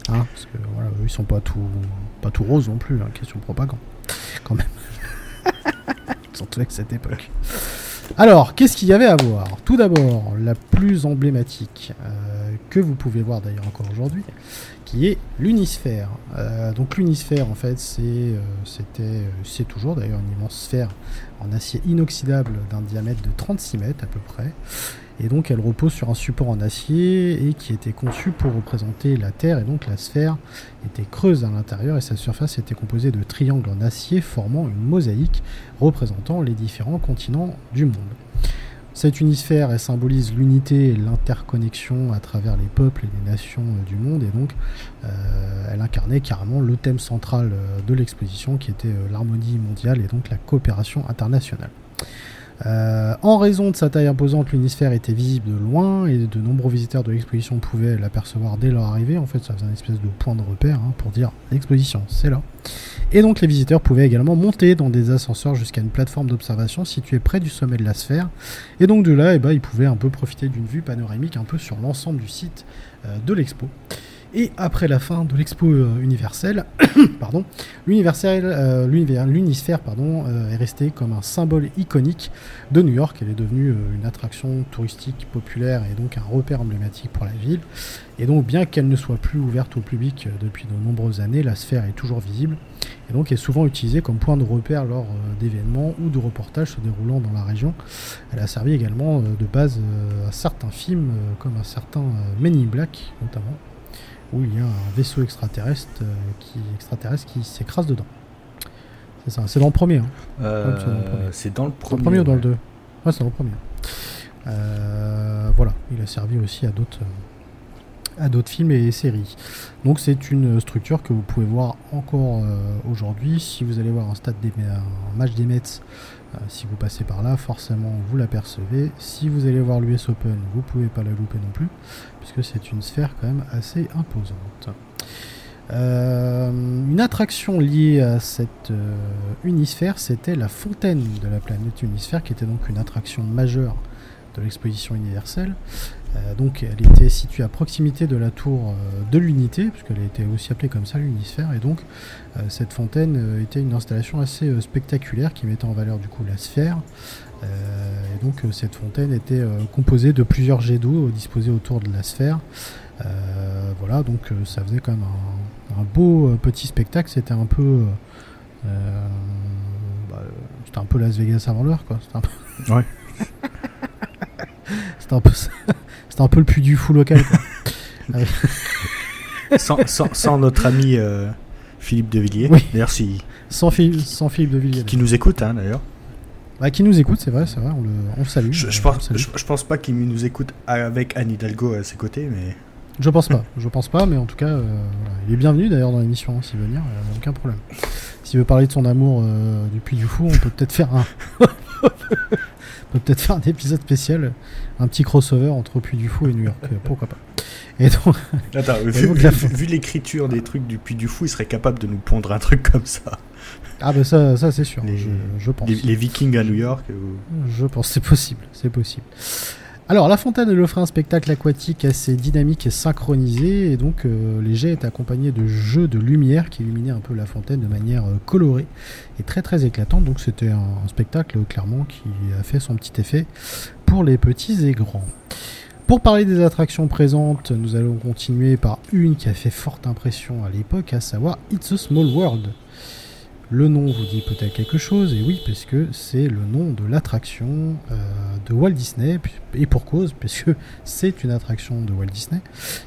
Hein, parce que voilà, eux, ils sont pas tout, pas tout roses non plus, hein, question de propagande. Quand même. Surtout avec cette époque. Alors, qu'est-ce qu'il y avait à voir? Tout d'abord, la plus emblématique, euh, que vous pouvez voir d'ailleurs encore aujourd'hui, qui est l'unisphère. Euh, donc l'unisphère, en fait, c'est, euh, c'était, euh, c'est toujours d'ailleurs une immense sphère en acier inoxydable d'un diamètre de 36 mètres à peu près. Et donc elle repose sur un support en acier et qui était conçu pour représenter la Terre. Et donc la sphère était creuse à l'intérieur et sa surface était composée de triangles en acier formant une mosaïque représentant les différents continents du monde. Cette unisphère, symbolise l'unité et l'interconnexion à travers les peuples et les nations euh, du monde, et donc euh, elle incarnait carrément le thème central euh, de l'exposition qui était l'harmonie mondiale et donc la coopération internationale. En raison de sa taille imposante, l'unisphère était visible de loin et de nombreux visiteurs de l'exposition pouvaient l'apercevoir dès leur arrivée. En fait, ça faisait un espèce de point de repère hein, pour dire l'exposition, c'est là. Et donc les visiteurs pouvaient également monter dans des ascenseurs jusqu'à une plateforme d'observation située près du sommet de la sphère. Et donc de là, eh ben, ils pouvaient un peu profiter d'une vue panoramique un peu sur l'ensemble du site euh, de l'expo. Et après la fin de l'expo euh, universelle, pardon, euh, pardon, euh, est resté comme un symbole iconique de New York. Elle est devenue une attraction touristique populaire et donc un repère emblématique pour la ville. Et donc, bien qu'elle ne soit plus ouverte au public depuis de nombreuses années, la sphère est toujours visible et donc est souvent utilisée comme point de repère lors d'événements ou de reportages se déroulant dans la région. Elle a servi également de base à certains films, comme un certain Men in Black notamment où il y a un vaisseau extraterrestre euh, qui, extraterrestre qui s'écrase dedans. C'est ça, c'est dans le premier. Hein. Euh, c'est dans le premier. premier ou dans le 2 Ouais, c'est dans le premier. Euh, voilà, il a servi aussi à d'autres à d'autres films et séries. Donc c'est une structure que vous pouvez voir encore aujourd'hui. Si vous allez voir un, stade des, un match des Mets, si vous passez par là, forcément vous l'apercevez. Si vous allez voir l'US Open, vous pouvez pas la louper non plus que c'est une sphère quand même assez imposante. Euh, une attraction liée à cette euh, unisphère, c'était la fontaine de la planète unisphère, qui était donc une attraction majeure de l'exposition universelle. Euh, donc elle était située à proximité de la tour de l'unité, puisqu'elle était aussi appelée comme ça l'unisphère, et donc cette fontaine était une installation assez spectaculaire qui mettait en valeur du coup la sphère, et donc euh, cette fontaine était euh, composée de plusieurs jets d'eau disposés autour de la sphère. voilà, donc ça faisait quand même un, beau petit spectacle. C'était un peu, bah, c'était un peu Las Vegas avant l'heure, quoi. C'était un peu... Ouais. c'était un peu, c'était un peu le puits du fou local. sans, sans, sans, notre ami Philippe de Villiers. D'ailleurs, si... sans, sans Philippe de Villiers. Qui nous écoute, hein, d'ailleurs. Bah, qui nous écoute, c'est vrai, c'est vrai, on le, salue. Je, pense, Je, pense pas qu'il nous écoute avec Anne Hidalgo à ses côtés, mais. Je pense pas, je pense pas, mais en tout cas, euh, il est bienvenu d'ailleurs dans l'émission, hein, s'il veut venir, il a aucun problème. S'il veut parler de son amour euh, du Puy du Fou, on peut peut-être faire un. peut peut-être faire un épisode spécial, un petit crossover entre Puy du Fou et New York, pourquoi pas. Et donc, Attends, vu, vu l'écriture des trucs du Puy du Fou, il serait capable de nous pondre un truc comme ça. Ah bah ça, ça c'est sûr, je, je, pense. Les, Vikings à New York. Je pense, c'est possible, c'est possible. Alors, La Fontaine, elle offrait un spectacle aquatique assez dynamique et synchronisé, et donc euh, les jets étaient accompagnés de jeux de lumière qui illuminaient un peu la fontaine de manière euh, colorée et très très éclatante. Donc c'était un, un, spectacle clairement qui a fait son petit effet pour les petits et grands. Pour parler des attractions présentes, nous allons continuer par une qui a fait forte impression à l'époque, à savoir It's a Small World. Le nom vous dit peut-être quelque chose, et oui, parce que c'est le nom de l'attraction euh, de Walt Disney, et pour cause, puisque c'est une attraction de Walt Disney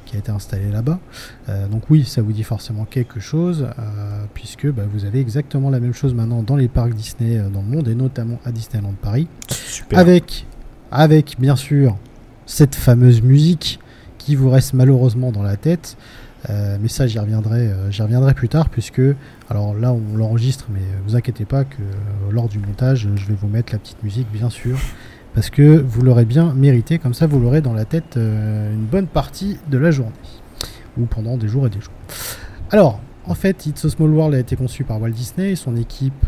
qui a été installée là-bas. Euh, donc oui, ça vous dit forcément quelque chose, euh, puisque bah, vous avez exactement la même chose maintenant dans les parcs Disney dans le monde, et notamment à Disneyland Paris, avec, avec bien sûr cette fameuse musique qui vous reste malheureusement dans la tête. Euh, mais ça, j'y reviendrai, euh, reviendrai plus tard, puisque, alors là, on l'enregistre, mais vous inquiétez pas que euh, lors du montage, je vais vous mettre la petite musique, bien sûr, parce que vous l'aurez bien mérité, comme ça, vous l'aurez dans la tête une bonne partie de la journée, ou pendant des jours et des jours. Alors, en fait, It's a Small World a été conçu par Walt Disney et son équipe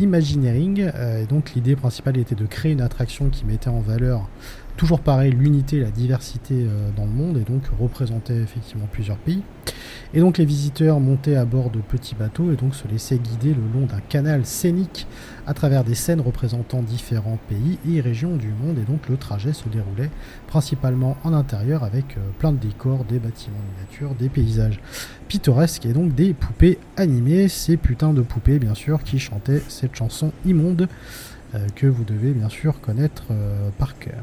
Imagineering, et donc l'idée principale était de créer une attraction qui mettait en valeur toujours pareil, l'unité, la diversité euh, dans le monde, et donc représentait effectivement plusieurs pays. Et donc les visiteurs montaient à bord de petits bateaux et donc se laissaient guider le long d'un canal scénique à travers des scènes représentant différents pays et régions du monde. Et donc le trajet se déroulait principalement en intérieur avec euh, plein de décors, des bâtiments miniatures, des paysages pittoresques et donc des poupées animées. Ces putains de poupées, bien sûr, qui chantaient cette chanson immonde euh, que vous devez bien sûr connaître par cœur.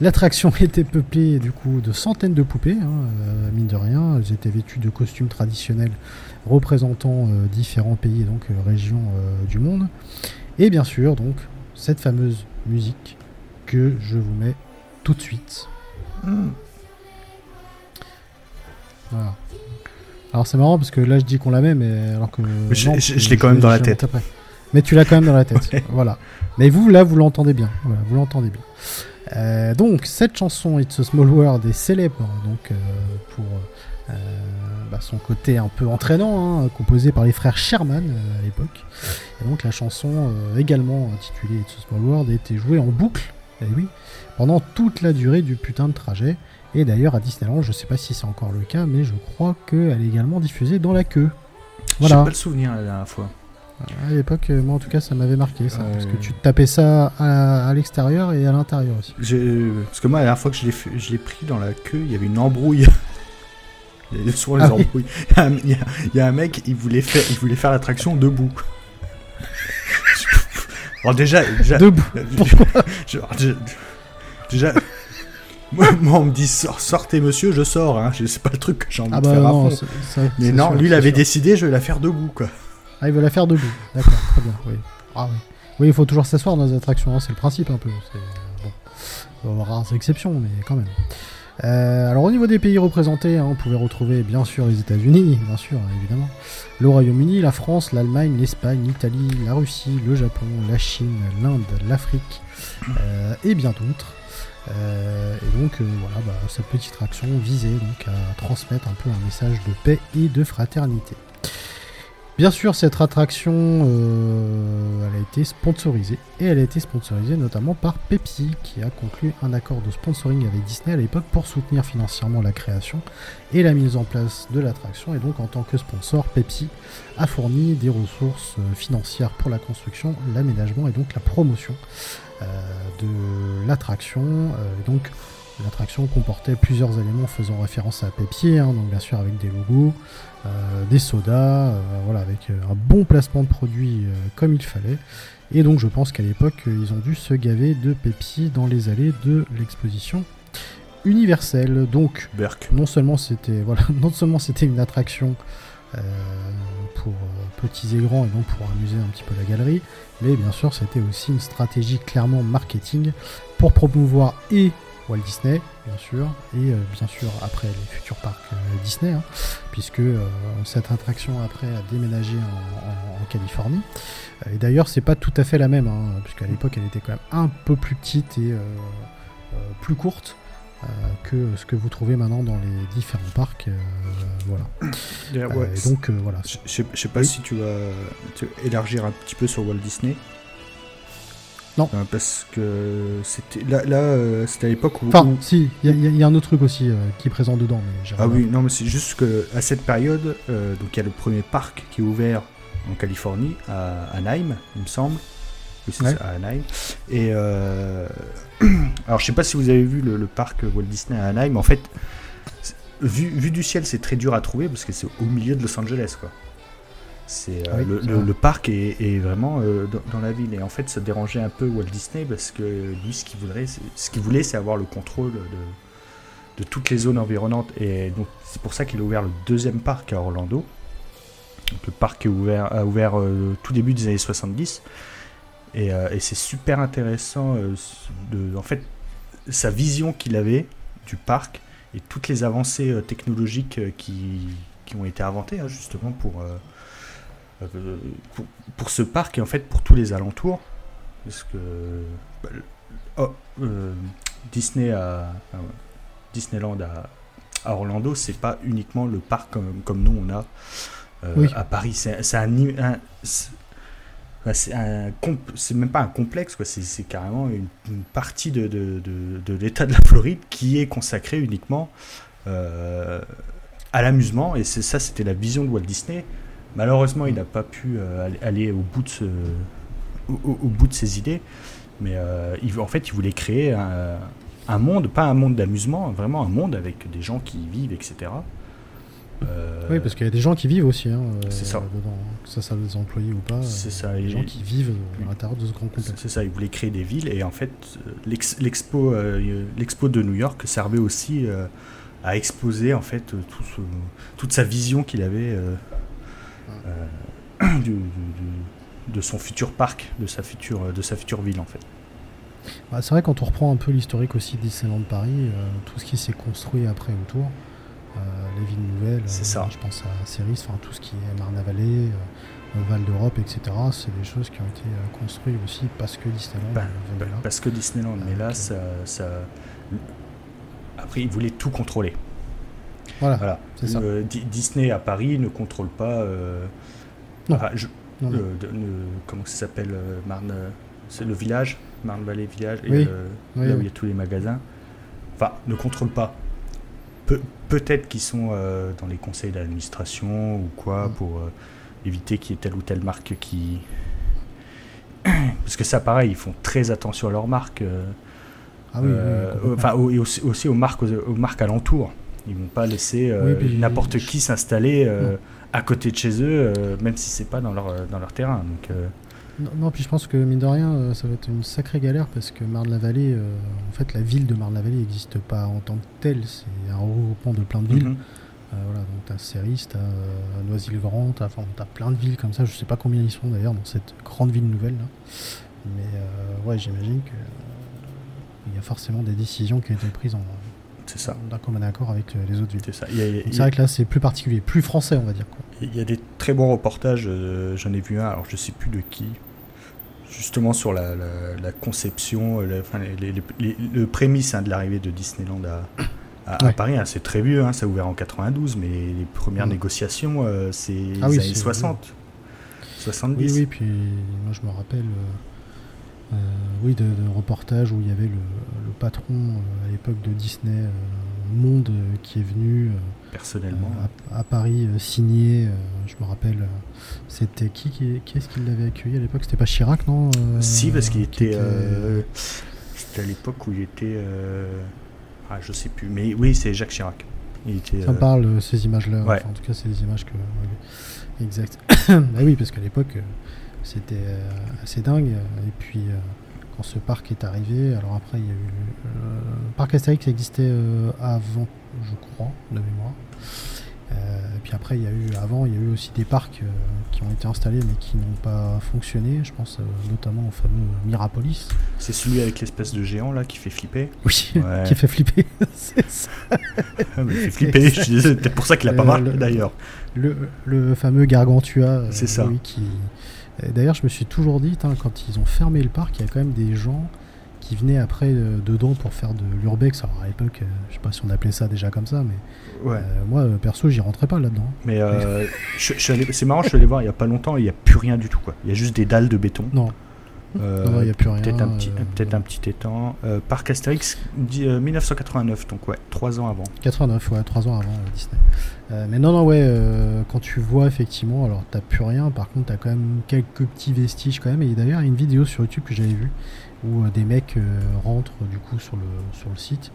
L'attraction était peuplée du coup de centaines de poupées, hein, euh, mine de rien. Elles étaient vêtues de costumes traditionnels représentant euh, différents pays et donc euh, régions du monde. Et bien sûr, donc, cette fameuse musique que je vous mets tout de suite. Hmm. Voilà. Alors c'est marrant parce que là je dis qu'on la met, mais alors que. je, l'ai quand même dans la tête. Mais tu l'as quand même dans la tête. Voilà. Mais vous, là, vous l'entendez bien. Voilà, vous l'entendez bien. Euh, donc cette chanson It's a Small World est célèbre donc euh, pour euh, bah, son côté un peu entraînant, hein, composé par les frères Sherman à l'époque. Et donc la chanson également intitulée It's a Small World était jouée en boucle, eh oui, pendant toute la durée du putain de trajet. Et d'ailleurs à Disneyland, je sais pas si c'est encore le cas, mais je crois qu'elle est également diffusée dans la queue. Voilà. J'ai pas le souvenir la dernière fois. À l'époque, euh, moi en tout cas, ça m'avait marqué ça, parce que tu tapais ça à, l'extérieur et à l'intérieur aussi. Parce que moi, la dernière fois que je l'ai pris dans la queue, il y avait une embrouille. il y a souvent les ah embrouilles. Il, y a, un mec, il voulait faire, il voulait faire l'attraction debout. Alors déjà, déjà debout. Déjà, moi, on me dit sortez monsieur, je sors. Hein. C'est pas le truc que j'ai envie ah de bah faire à fond. Mais non, lui, il avait décidé, je vais la faire debout quoi. Ah, il veut la faire debout. D'accord, très bien. Oui. Ah, oui. oui, il faut toujours s'asseoir dans les attractions. Hein, c'est le principe un peu. Avoir rares exceptions, mais quand même. Euh, alors au niveau des pays représentés, hein, on pouvait retrouver bien sûr les États-Unis, bien sûr, évidemment, le Royaume-Uni, la France, l'Allemagne, l'Espagne, l'Italie, la Russie, le Japon, la Chine, l'Inde, l'Afrique euh, et bien d'autres. Euh, et donc voilà, bah, cette petite attraction visait donc à transmettre un peu un message de paix et de fraternité. Bien sûr, cette attraction, euh, a été sponsorisée et elle a été sponsorisée notamment par Pepsi, qui a conclu un accord de sponsoring avec Disney à l'époque pour soutenir financièrement la création et la mise en place de l'attraction. Et donc, en tant que sponsor, Pepsi a fourni des ressources euh, financières pour la construction, l'aménagement et donc la promotion euh, de l'attraction. donc, L'attraction comportait plusieurs éléments faisant référence à Pepsi, hein, donc bien sûr avec des logos, des sodas, euh, voilà, avec euh, un bon placement de produits comme il fallait. Et donc je pense qu'à l'époque, ils ont dû se gaver de Pepsi dans les allées de l'exposition universelle. Donc non seulement c'était voilà, non seulement c'était une attraction pour petits et grands et donc pour amuser un petit peu la galerie, mais bien sûr c'était aussi une stratégie clairement marketing pour promouvoir et Walt Disney, bien sûr, et euh, bien sûr après les futurs parcs euh, Disney, hein, puisque euh, cette attraction après a déménagé en, Californie. et d'ailleurs, c'est pas tout à fait la même, hein, puisqu'à l'époque elle était quand même un peu plus petite et plus courte. que ce que vous trouvez maintenant dans les différents parcs. voilà. donc voilà. Je sais pas si tu vas élargir un petit peu sur Walt Disney. Non. parce que c'était là, là c'était à l'époque où. Enfin, si, il y, a un autre truc aussi qui est présent dedans. Mais ah oui, non, mais c'est juste que à cette période, donc il y a le premier parc qui est ouvert en Californie, à Anaheim, il me semble. Oui, c'est ça, à Anaheim. Et euh, alors, je sais pas si vous avez vu le, parc Walt Disney à Anaheim. En fait, vu, vu du ciel, c'est très dur à trouver parce que c'est au milieu de Los Angeles, quoi. C'est euh, le, parc est, vraiment euh, dans, la ville. Et en fait ça dérangeait un peu Walt Disney parce que lui ce qu'il voulait ce qu'il voulait c'est avoir le contrôle de, de toutes les zones environnantes. Et donc c'est pour ça qu'il a ouvert le deuxième parc à Orlando. Le parc est ouvert, a ouvert euh, tout début des années 70. Euh, et, c'est super intéressant, de, en fait, sa vision qu'il avait du parc et toutes les avancées technologiques qui, qui, ont été inventées hein, justement pour, pour, ce parc et en fait pour tous les alentours. Parce que bah, oh, Disney à, Disneyland à, à Orlando, c'est pas uniquement le parc comme, comme nous on a euh, à Paris. C'est un, c'est même pas un complexe, c'est carrément une, partie de, de, de, l'État de la Floride qui est consacrée uniquement euh, à l'amusement. Et ça, c'était la vision de Walt Disney. Malheureusement, il n'a pas pu euh, aller au bout de, ce, au, bout de ses idées. Mais il, en fait, il voulait créer un, un monde, pas un monde d'amusement, vraiment un monde avec des gens qui y vivent, etc. Euh, oui, parce qu'il y a des gens qui vivent aussi. Hein, c'est ça. que ça soit des employés ou pas. C'est ça. Des gens qui vivent à l'intérieur de ce grand complexe. C'est ça. Ils voulaient créer des villes et en fait, l'expo, euh, l'expo de New York servait aussi euh, à exposer en fait tout toute sa vision qu'il avait de son futur parc, de sa future, de sa future ville en fait. Bah, c'est vrai quand on reprend un peu l'historique aussi Disneyland Paris, tout ce qui s'est construit après autour. Euh, les villes nouvelles. Ça. Euh, je pense à enfin tout ce qui est Marne-la-Vallée, euh, Val d'Europe, etc. C'est des choses qui ont été construites aussi parce que Disneyland. Ben, ben, parce que Disneyland, mais là, ça, Après, ils voulaient tout contrôler. Voilà. c'est ça. Disney à Paris ne contrôle pas. non. comment ça s'appelle Marne. C'est le village, Marne-Vallée Village, et là où il y a tous les magasins. Enfin, ne contrôle pas peut-être qu'ils sont euh, dans les conseils d'administration ou quoi, mm. pour euh, éviter qu'il y ait telle ou telle marque qui. Parce que ça, pareil, ils font très attention à leur marque. Euh, ah oui, enfin, et aussi, aux, marques, aux, marques alentours. Ils vont pas laisser n'importe qui s'installer à côté de chez eux, même si c'est pas dans leur, dans leur terrain. Donc, non, puis je pense que mine de rien, euh, ça va être une sacrée galère parce que Marne-la-Vallée, euh, en fait, la ville de Marne-la-Vallée n'existe pas en tant que telle. C'est un regroupement de plein de villes. Mhm. Euh, voilà, donc t'as Ceris, t'as Noisy-le-Grand, t'as enfin, as plein de villes comme ça. Je sais pas combien ils sont d'ailleurs dans cette grande ville nouvelle. Là. Mais ouais, j'imagine qu'il y a forcément des décisions qui ont été prises en, c'est ça. D'un commun accord avec les autres villes. C'est ça. C'est vrai que là, c'est plus particulier, plus français, on va dire. Il y a des très bons reportages. J'en ai vu un, alors je sais plus de qui, justement sur la, conception, euh, le prémisse hein, de l'arrivée de Disneyland à, Paris. Hein, c'est très vieux, hein, ça a ouvert en 92, mais les premières négociations, euh, c'est ah les années 60, 70. Oui, oui, puis moi je me rappelle. Euh, oui, de, reportages où il y avait le, patron à l'époque de Disney Monde qui est venu personnellement à, Paris signer. je me rappelle c'était qui, qui, est-ce qui l'avait accueilli à l'époque? C'était pas Chirac, non euh, Si, parce qu'il était. Euh, c'était à l'époque où il était. Euh, ah, je sais plus. Mais oui, c'est Jacques Chirac. Il était, Ça me parle, ces images-là. en tout cas, c'est des images que. exact. bah oui, parce qu'à l'époque, c'était assez dingue. Et puis, quand ce parc est arrivé, alors après, il y a eu. le parc Astérix existait avant, je crois, de mémoire. Euh, et puis après, il y a eu avant, il y a eu aussi des parcs euh, qui ont été installés mais qui n'ont pas fonctionné. Je pense euh, notamment au fameux Mirapolis. C'est celui avec l'espèce de géant là qui fait flipper. Oui, qui fait flipper. c'est ça. Ah, fait flipper. C'est pour ça qu'il a pas marqué d'ailleurs. Le, fameux Gargantua. c'est ça. qui... D'ailleurs, je me suis toujours dit, quand ils ont fermé le parc, il y a quand même des gens qui venaient après dedans pour faire de l'urbex. Alors à l'époque, je sais pas si on appelait ça déjà comme ça, mais moi perso, j'y rentrais pas là-dedans. Mais c'est marrant, je suis allé voir il y a pas longtemps, il n'y a plus rien du tout. Quoi. Il y a juste des dalles de béton. Non. Euh, il a plus rien. Peut-être un petit, peut-être un petit étang. Euh, Parc Astérix, 1989, donc ouais, 3 ans avant. 89, ouais, 3 ans avant Disney. mais non, non, ouais, quand tu vois effectivement, alors t'as plus rien, par contre t'as quand même quelques petits vestiges quand même. Et d'ailleurs, il y a une vidéo sur YouTube que j'avais vue où des mecs rentrent du coup sur le, sur le site,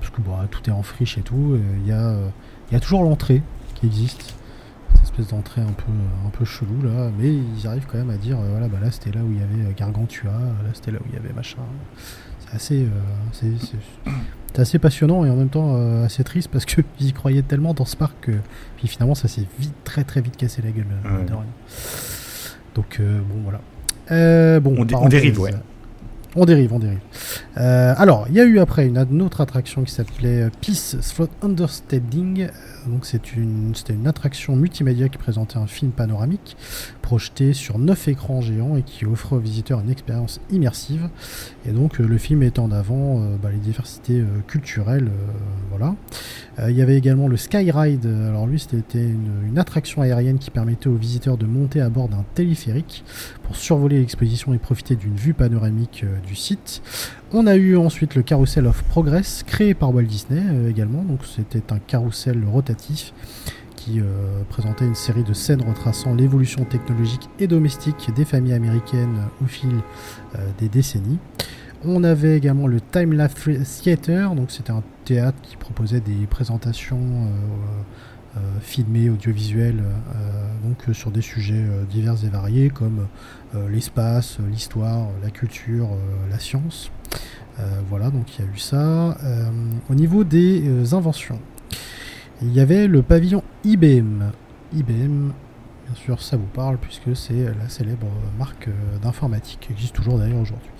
parce que bon, tout est en friche et tout. Il y, y a toujours l'entrée qui existe espèce d'entrée un peu, un peu chelou là, mais ils arrivent quand même à dire euh, voilà, bah là c'était là où il y avait euh, Gargantua, là c'était là où il y avait machin. C'est assez, euh, c'est, assez passionnant et en même temps assez triste parce qu'ils y croyaient tellement dans ce parc que puis finalement ça s'est vite, très très vite cassé la gueule. Donc bon voilà. bon, on, dérive, ouais. On dérive, on dérive. alors, il y a eu après une, autre attraction qui s'appelait Peace Through Understanding, donc c'était une, attraction multimédia qui présentait un film panoramique projeté sur neuf écrans géants et qui offrait aux visiteurs une expérience immersive. Et donc euh, le film est en avant euh, bah, les diversités euh, culturelles. voilà. Il y avait également le Skyride. Alors lui c'était une, attraction aérienne qui permettait aux visiteurs de monter à bord d'un téléphérique pour survoler l'exposition et profiter d'une vue panoramique du site. On a eu ensuite le Carousel of Progress, créé par Walt Disney euh, également. Donc c'était un carrousel rotatif qui euh, présentait une série de scènes retraçant l'évolution technologique et domestique des familles américaines au fil euh, des décennies. On avait également le Time Lapse Theater, c'était un théâtre qui proposait des présentations filmées, audiovisuelles, sur des sujets divers et variés comme l'espace, l'histoire, la culture, la science. Euh, voilà, donc il y a eu ça. Euh, au niveau des euh, inventions, il y avait le pavillon IBM. IBM, bien sûr, ça vous parle puisque c'est la célèbre marque d'informatique qui existe toujours d'ailleurs aujourd'hui.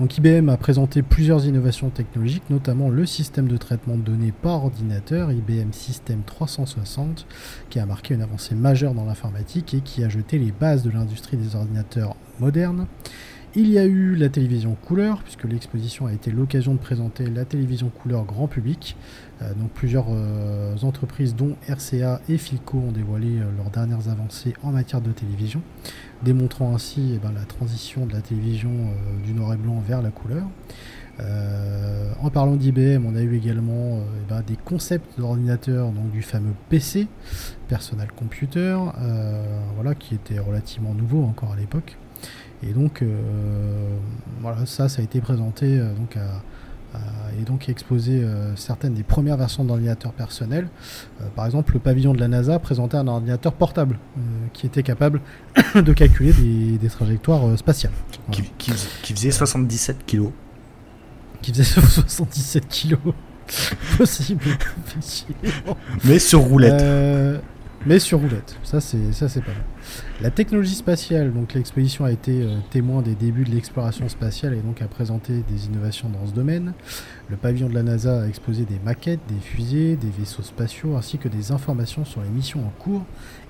Donc IBM a présenté plusieurs innovations technologiques, notamment le système de traitement de données par ordinateur, IBM System 360, qui a marqué une avancée majeure dans l'informatique et qui a jeté les bases de l'industrie des ordinateurs modernes. Il y a eu la télévision couleur, puisque l'exposition a été l'occasion de présenter la télévision couleur grand public. Euh, donc plusieurs euh, entreprises, dont RCA et Filco, ont dévoilé euh, leurs dernières avancées en matière de télévision, démontrant ainsi eh ben, la transition de la télévision du noir et blanc vers la couleur. en parlant d'IBM, on a eu également eh ben, des concepts d'ordinateurs, donc du fameux PC, Personal Computer, qui était relativement nouveau encore à l'époque. Et donc, euh, voilà, ça, ça a été présenté euh, donc et donc exposé euh, certaines des premières versions d'ordinateurs personnels. par exemple, le pavillon de la NASA présentait un ordinateur portable qui était capable de calculer des, trajectoires spatiales. Qui, faisait 77 kilos. Qui faisait 77 kilos. Possible, Mais sur roulette. Mais sur roulette. Ça, c'est ça, c'est pas mal. La technologie spatiale, donc l'exposition a été euh, témoin des débuts de l'exploration spatiale et donc a présenté des innovations dans ce domaine. Le pavillon de la NASA a exposé des maquettes, des fusées, des vaisseaux spatiaux ainsi que des informations sur les missions en cours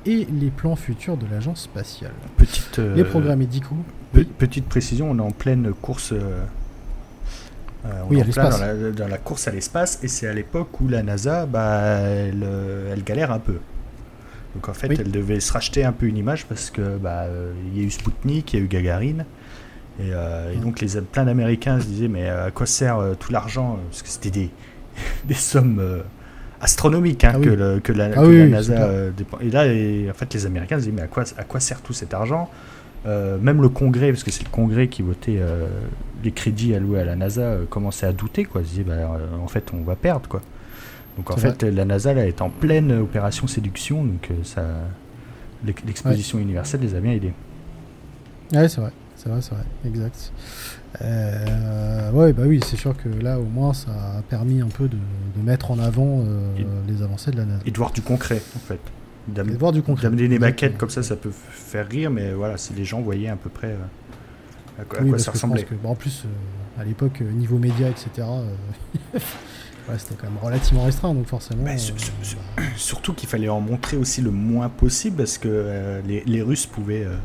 et les plans futurs de l'agence spatiale. Petite, euh, les programmes médicaux. Petite précision, on est en pleine course. Euh, oui, à dans, la, dans la course à l'espace et c'est à l'époque où la NASA, bah, elle galère un peu. Donc en fait, elle devait se racheter un peu une image parce que bah, euh, il y a eu Sputnik, il y a eu Gagarine. Et, euh, donc les, plein d'Américains se disaient mais à quoi sert euh, tout l'argent? Parce que c'était des, des sommes astronomiques hein, ah que, que, la, ah NASA dépend. Et là, en fait, les Américains se disaient mais à quoi, à quoi sert tout cet argent? Même le Congrès, parce que c'est le Congrès qui votait les crédits alloués à la NASA, commençait à douter. Quoi. Ils disaient bah, en fait on va perdre. quoi. Donc en fait, la NASA là, est en pleine opération séduction, donc euh, ça, l'exposition universelle les a bien aidés. Ouais, c'est vrai, c'est vrai, c'est vrai, exact. Euh, ouais, bah oui, c'est sûr que là, au moins, ça a permis un peu de, mettre en avant euh, les avancées de la NASA. Et de voir du concret, en fait. D'amener voir du concret. D'amener des maquettes comme ça, ça peut faire rire, mais voilà, si les gens voyaient à peu près à quoi, ça ressemblait. Que, en plus, à l'époque, niveau média, etc. c'était quand même relativement restreint, donc forcément. Bah, euh, surtout qu'il fallait en montrer aussi le moins possible parce que euh, les, Russes pouvaient. Euh,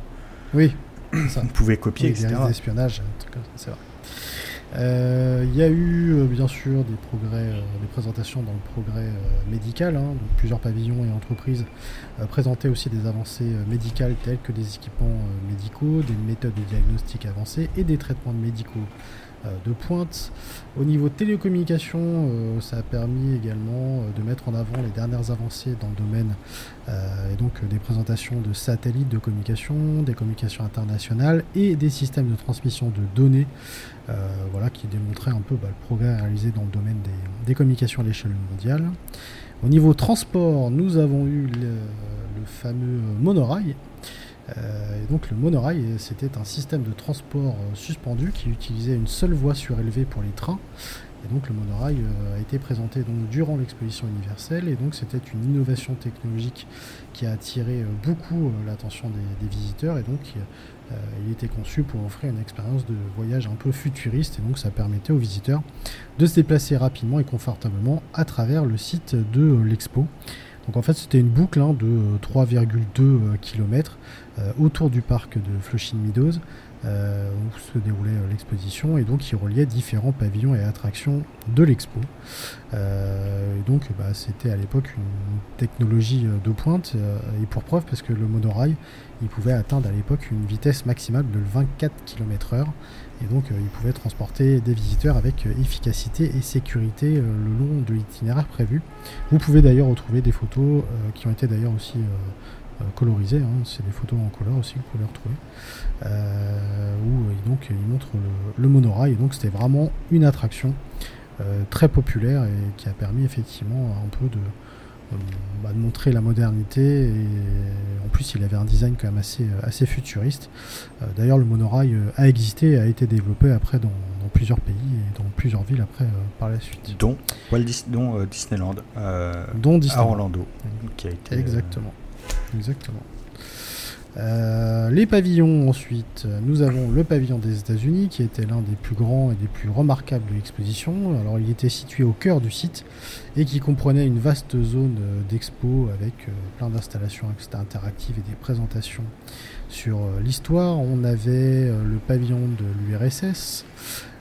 oui. pouvaient copier, etc. C'est vrai. Il y a eu bien sûr des progrès, des présentations dans le progrès médical, hein, donc plusieurs pavillons et entreprises présentaient aussi des avancées médicales telles que des équipements médicaux, des méthodes de diagnostic avancées et des traitements médicaux de pointe. Au niveau télécommunications, euh, ça a permis également euh, de mettre en avant les dernières avancées dans le domaine et donc des présentations de satellites de communication, des communications internationales et des systèmes de transmission de données, voilà, qui démontraient un peu bah, le progrès réalisé dans le domaine des, communications à l'échelle mondiale. Au niveau transport, nous avons eu le fameux monorail euh, et donc le monorail, c'était un système de transport euh, suspendu qui utilisait une seule voie surélevée pour les trains. Et donc le monorail euh, a été présenté donc durant l'exposition universelle et donc c'était une innovation technologique qui a attiré beaucoup l'attention des, visiteurs et donc il était conçu pour offrir une expérience de voyage un peu futuriste et donc ça permettait aux visiteurs de se déplacer rapidement et confortablement à travers le site de l'expo. Donc en fait c'était une boucle hein, de 3,2 km autour du parc de Flushing Meadows euh, où se déroulait euh, l'exposition et donc il reliait différents pavillons et attractions de l'expo. donc bah, c'était à l'époque une technologie de pointe et pour preuve parce que le monorail il pouvait atteindre à l'époque une vitesse maximale de 24 km/h et donc il pouvait transporter des visiteurs avec efficacité et sécurité le long de l'itinéraire prévu. Vous pouvez d'ailleurs retrouver des photos qui ont été d'ailleurs aussi euh, colorisé, hein. c'est des photos en couleur aussi que vous pouvez retrouver, euh, où euh, donc, il montre le, monorail, et donc c'était vraiment une attraction très populaire et qui a permis effectivement un peu de, bah, de montrer la modernité et en plus il avait un design quand même assez, assez futuriste. D'ailleurs le monorail a existé et a été développé après dans, plusieurs pays et dans plusieurs villes après par la suite. Dont, Disneyland, dont Disneyland. à Orlando. Qui a été, Exactement. Exactement. Euh, les pavillons ensuite, nous avons le pavillon des États-Unis qui était l'un des plus grands et des plus remarquables de l'exposition. Alors il était situé au cœur du site et qui comprenait une vaste zone euh, d'expo avec euh, plein d'installations interactives et des présentations sur l'histoire. On avait le pavillon de l'URSS,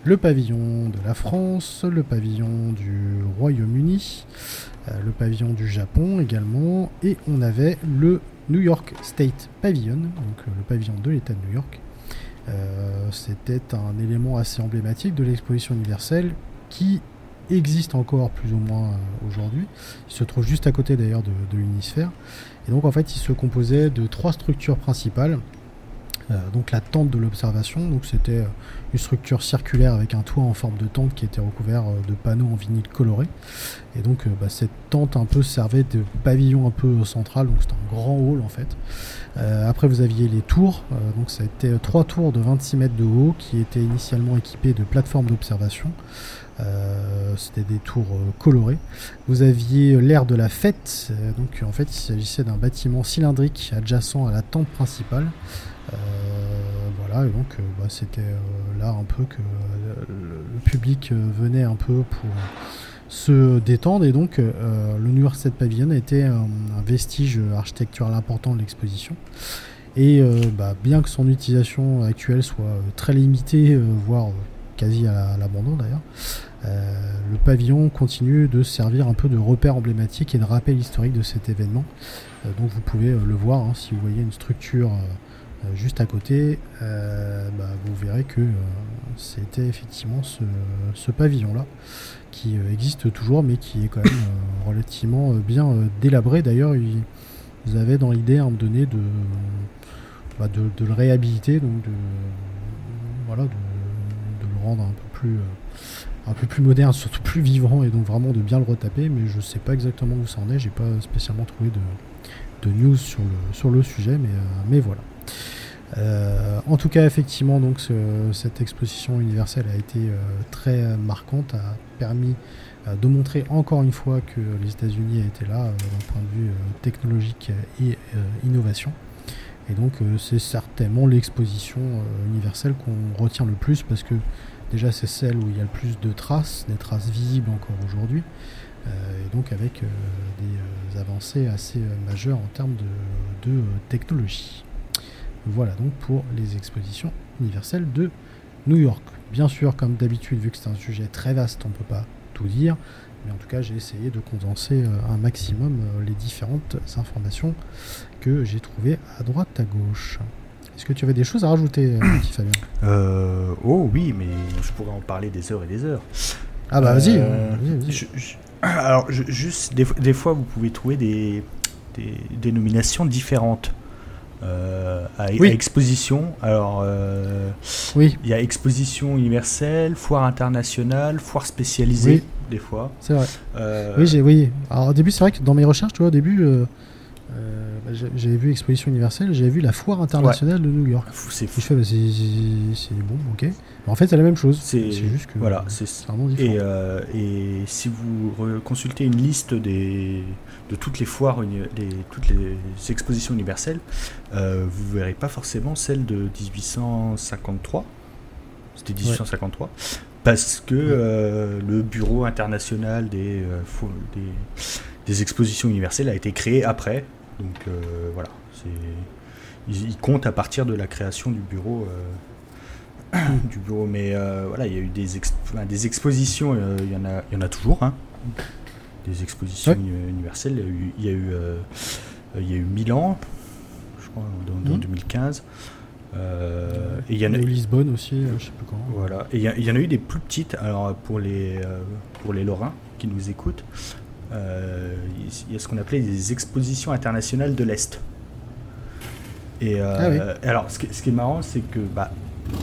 le pavillon de la France, le pavillon du Royaume-Uni, euh, le pavillon du Japon également, et on avait le New York State Pavilion, donc euh, le pavillon de l'État de New York. Euh, c'était un élément assez emblématique de l'exposition universelle qui existe encore plus ou moins aujourd'hui. Il se trouve juste à côté d'ailleurs de l'Unisphère. Et donc en fait il se composait de trois structures principales. Euh, donc la tente de l'observation, donc c'était euh, une structure circulaire avec un toit en forme de tente qui était recouvert euh, de panneaux en vinyle coloré. Et donc bah, cette tente un peu servait de pavillon un peu central, donc c'était un grand hall en fait. après vous aviez les tours, donc ça a été trois tours de 26 mètres de haut qui étaient initialement équipées de plateformes d'observation. c'était des tours colorées. Vous aviez l'air de la fête, donc en fait il s'agissait d'un bâtiment cylindrique adjacent à la tente principale euh, voilà, et donc euh, bah, c'était euh, là un peu que le public venait un peu pour se détendre et donc le New York State était un, vestige architectural important de l'exposition. Et bah, bien que son utilisation actuelle soit très limitée, voire quasi à l'abandon d'ailleurs, le pavillon continue de servir un peu de repère emblématique et de rappel historique de cet événement. donc vous pouvez le voir hein, si vous voyez une structure euh, juste à côté, euh, bah, vous verrez que euh, c'était effectivement ce, pavillon-là qui existe toujours, mais qui est quand même relativement bien délabré. D'ailleurs, vous avez dans l'idée à un donné bah, de, de, le réhabiliter, donc de, de, le rendre un peu plus moderne, surtout plus vivant, et donc vraiment de bien le retaper. Mais je sais pas exactement où ça en est. J'ai pas spécialement trouvé de, news sur le, sujet, mais voilà. Euh, en tout cas, effectivement, donc cette exposition universelle a été euh, très marquante, a permis euh, de montrer encore une fois que les États-Unis étaient là d'un point de vue technologique et innovation. Et donc, c'est certainement l'exposition universelle qu'on retient le plus parce que déjà, c'est celle où il y a le plus de traces, des traces visibles encore aujourd'hui. et donc, avec des avancées assez majeures en termes de technologie. Voilà donc pour les expositions universelles de New York. Bien sûr, comme d'habitude, vu que c'est un sujet très vaste, on ne peut pas tout dire. Mais en tout cas, j'ai essayé de condenser un maximum les différentes informations que j'ai trouvées à droite, à gauche. Est-ce que tu avais des choses à rajouter, petit Fabien? Oh oui, mais je pourrais en parler des heures et des heures. Ah bah vas-y. alors, juste, des, fois, vous pouvez trouver des, des dénominations différentes. Euh, à, exposition. Alors, euh, oui. il y a exposition universelle, foire internationale, foire spécialisée, des fois. C'est vrai. Euh, oui, j'ai, oui. Alors, au début, c'est vrai que dans mes recherches, tu vois, au début, bah, j'avais vu Exposition Universelle, j'avais vu la foire internationale de New York. C'est fou. Bah, c'est bon, ok. Mais en fait, c'est la même chose. C'est juste que voilà, c'est vraiment différent. Et, et, si vous consultez une liste des, de toutes les foires, les, toutes les expositions universelles, euh, vous verrez pas forcément celle de 1853. C'était 1853. Parce que euh, le bureau international des, euh, des, des expositions universelles a été créé après, donc euh, voilà, ils, comptent à partir de la création du bureau. Du bureau, mais euh, voilà, il y a eu des, des expositions, il y en a, il y en a toujours, hein. Des expositions universelles. Il y a eu, il y a eu, Milan, je crois, dans, 2015. Mmh. et il y en a eu Lisbonne aussi, je sais plus quand. Voilà, et il y, en a eu des plus petites. Alors pour les pour les Lorrains qui nous écoutent, euh, il y a ce qu'on appelait des expositions internationales de l'Est. Et euh, ah alors, ce qui, est marrant, c'est que bah,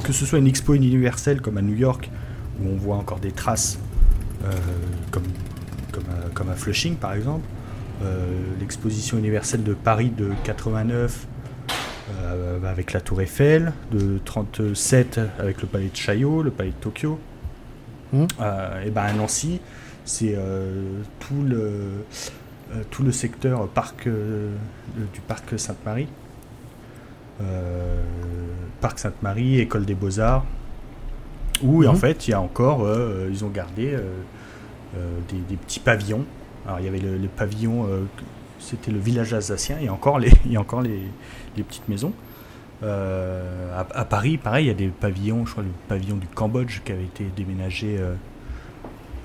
que ce soit une expo universelle comme à New York, où on voit encore des traces, euh, comme, comme, à, Flushing par exemple, l'exposition universelle de Paris de 89 avec la Tour Eiffel, de 37 avec le palais de Chaillot, le palais de Tokyo, mmh. et ben à Nancy, c'est euh, tout, le, euh, tout le secteur parc, euh, du parc Sainte-Marie. parc Sainte-Marie, école des beaux-arts, où en mhm. fait il y a encore, ils ont gardé des, petits pavillons. Alors il y avait le, pavillon, c'était le village alsacien, a encore les, il y a encore les, petites maisons. à, Paris, pareil, il y a des pavillons, je crois le pavillon du Cambodge qui avait été déménagé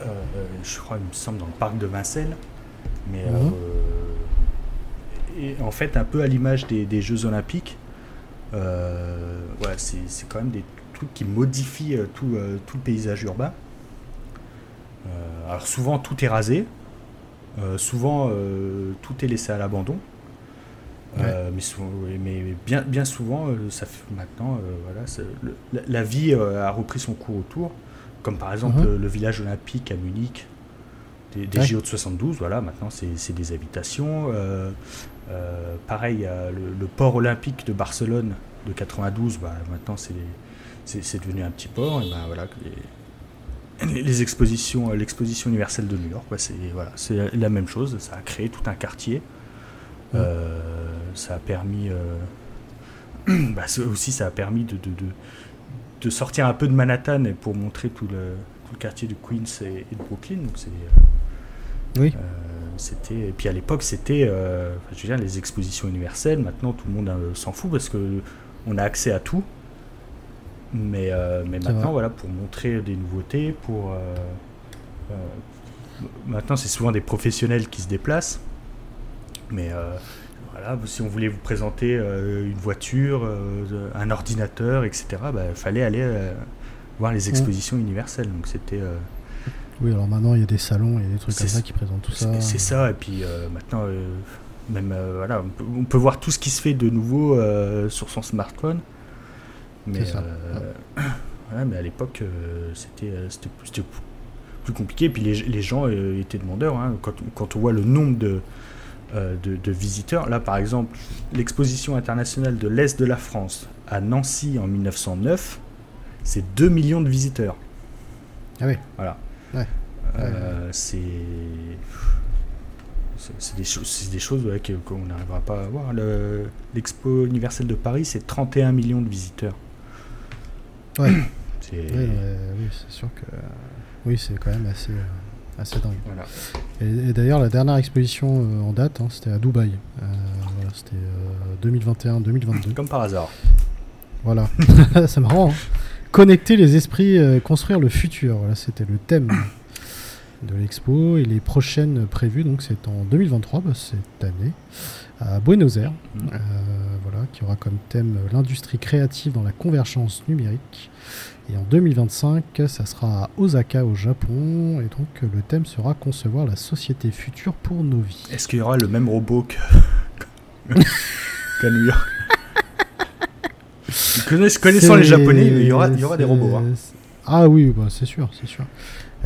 euh, je crois, il me semble, dans le parc de Vincennes. Mais mhm. euh, et en fait, un peu à l'image des, Jeux Olympiques, euh, voilà, c'est quand même des trucs qui modifient tout, tout le paysage urbain. Alors souvent, tout est rasé. souvent, tout est laissé à l'abandon. mais, mais, bien, bien souvent, ça fait maintenant, voilà, la, vie a repris son cours autour comme par exemple mhm. le, village olympique à Munich, des, des JO de 72, voilà, maintenant c'est des habitations. Euh, euh, pareil, le, port olympique de Barcelone de 92, bah, maintenant c'est devenu un petit port. Et ben, voilà, les, les expositions, l'exposition universelle de New York, c'est voilà, la même chose, ça a créé tout un quartier. Euh, ça a permis. bah, aussi, ça a permis de, de, de sortir un peu de Manhattan et pour montrer tout le, tout le quartier de Queens et, de Brooklyn. Donc c'est, euh, oui. Euh, c'était, et puis à l'époque, c'était euh, je veux dire, les expositions universelles. Maintenant, tout le monde s'en fout parce que on a accès à tout. Mais, mais maintenant, voilà, pour montrer des nouveautés, pour. maintenant, c'est souvent des professionnels qui se déplacent. Mais si on voulait vous présenter euh, une voiture, euh, un ordinateur, etc., il bah, fallait aller euh, voir les expositions universelles. Donc c'était. Oui, alors maintenant il y a des salons, il y a des trucs comme ça qui présentent tout ça. C'est ça, et puis maintenant, même voilà, on peut, voir tout ce qui se fait de nouveau sur son smartphone. Mais, mais à l'époque, c'était plus compliqué. Et puis les, les gens étaient demandeurs. Hein. Quand, quand, on voit le nombre de, euh, de, visiteurs. Là, par exemple, l'exposition internationale de l'Est de la France à Nancy en 1909, c'est 2 millions de visiteurs. Ah oui. Voilà. Euh, c'est. C'est des, choses, des choses qu'on n'arrivera pas à voir. L'Expo universelle de Paris, c'est 31 millions de visiteurs. Ouais. oui, c'est sûr que. Oui, c'est quand même assez. Euh, assez dingue. Voilà. Et, d'ailleurs, la dernière exposition euh, en date, hein, c'était à Dubaï. Euh, c'était 2021-2022. Comme par hasard. Voilà, c'est marrant. Hein. Connecter les esprits, construire le futur. Voilà, c'était le thème de l'expo. Et les prochaines prévues, donc c'est en 2023, bah, cette année, à Buenos Aires. Mmh. voilà, qui aura comme thème l'industrie créative dans la convergence numérique. Et en 2025, ça sera à Osaka au Japon. Et donc le thème sera concevoir la société future pour nos vies. Est-ce qu'il y aura le même robot qu'à New York? Connaissant les Japonais, il y aura, il y aura des robots. Hein. Ah oui, bah, c'est sûr, c'est sûr.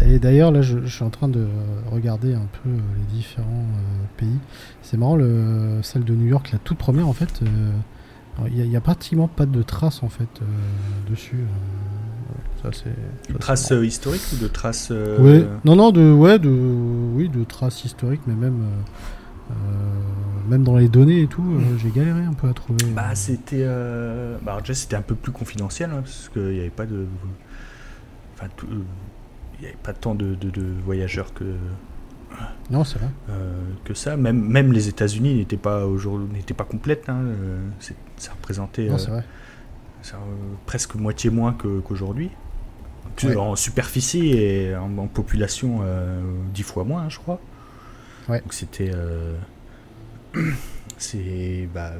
Et d'ailleurs, là, je, suis en train de regarder un peu euh, les différents euh, pays. C'est marrant, le, celle de New York, la toute première, en fait, euh, il n'y a, pratiquement pas de traces, en fait, dessus. de traces historiques ou de traces. Non, non, de, ouais, de, oui, de traces historiques, mais même. même dans les données et tout, j'ai galéré un peu à trouver. Bah, c'était. Bah, déjà, c'était un peu plus confidentiel, hein, parce qu'il n'y avait pas de. Enfin, tout, n'y avait pas tant de, voyageurs que. Non, c'est vrai. Euh, que ça. Même, même les États-Unis n'étaient pas, n'étaient pas complètes. Hein. ça représentait non, vrai. Ça, presque moitié moins qu'aujourd'hui. En superficie et en, population, euh, dix fois moins, je crois. Ouais. Donc c'était. Euh, c'est. Bah,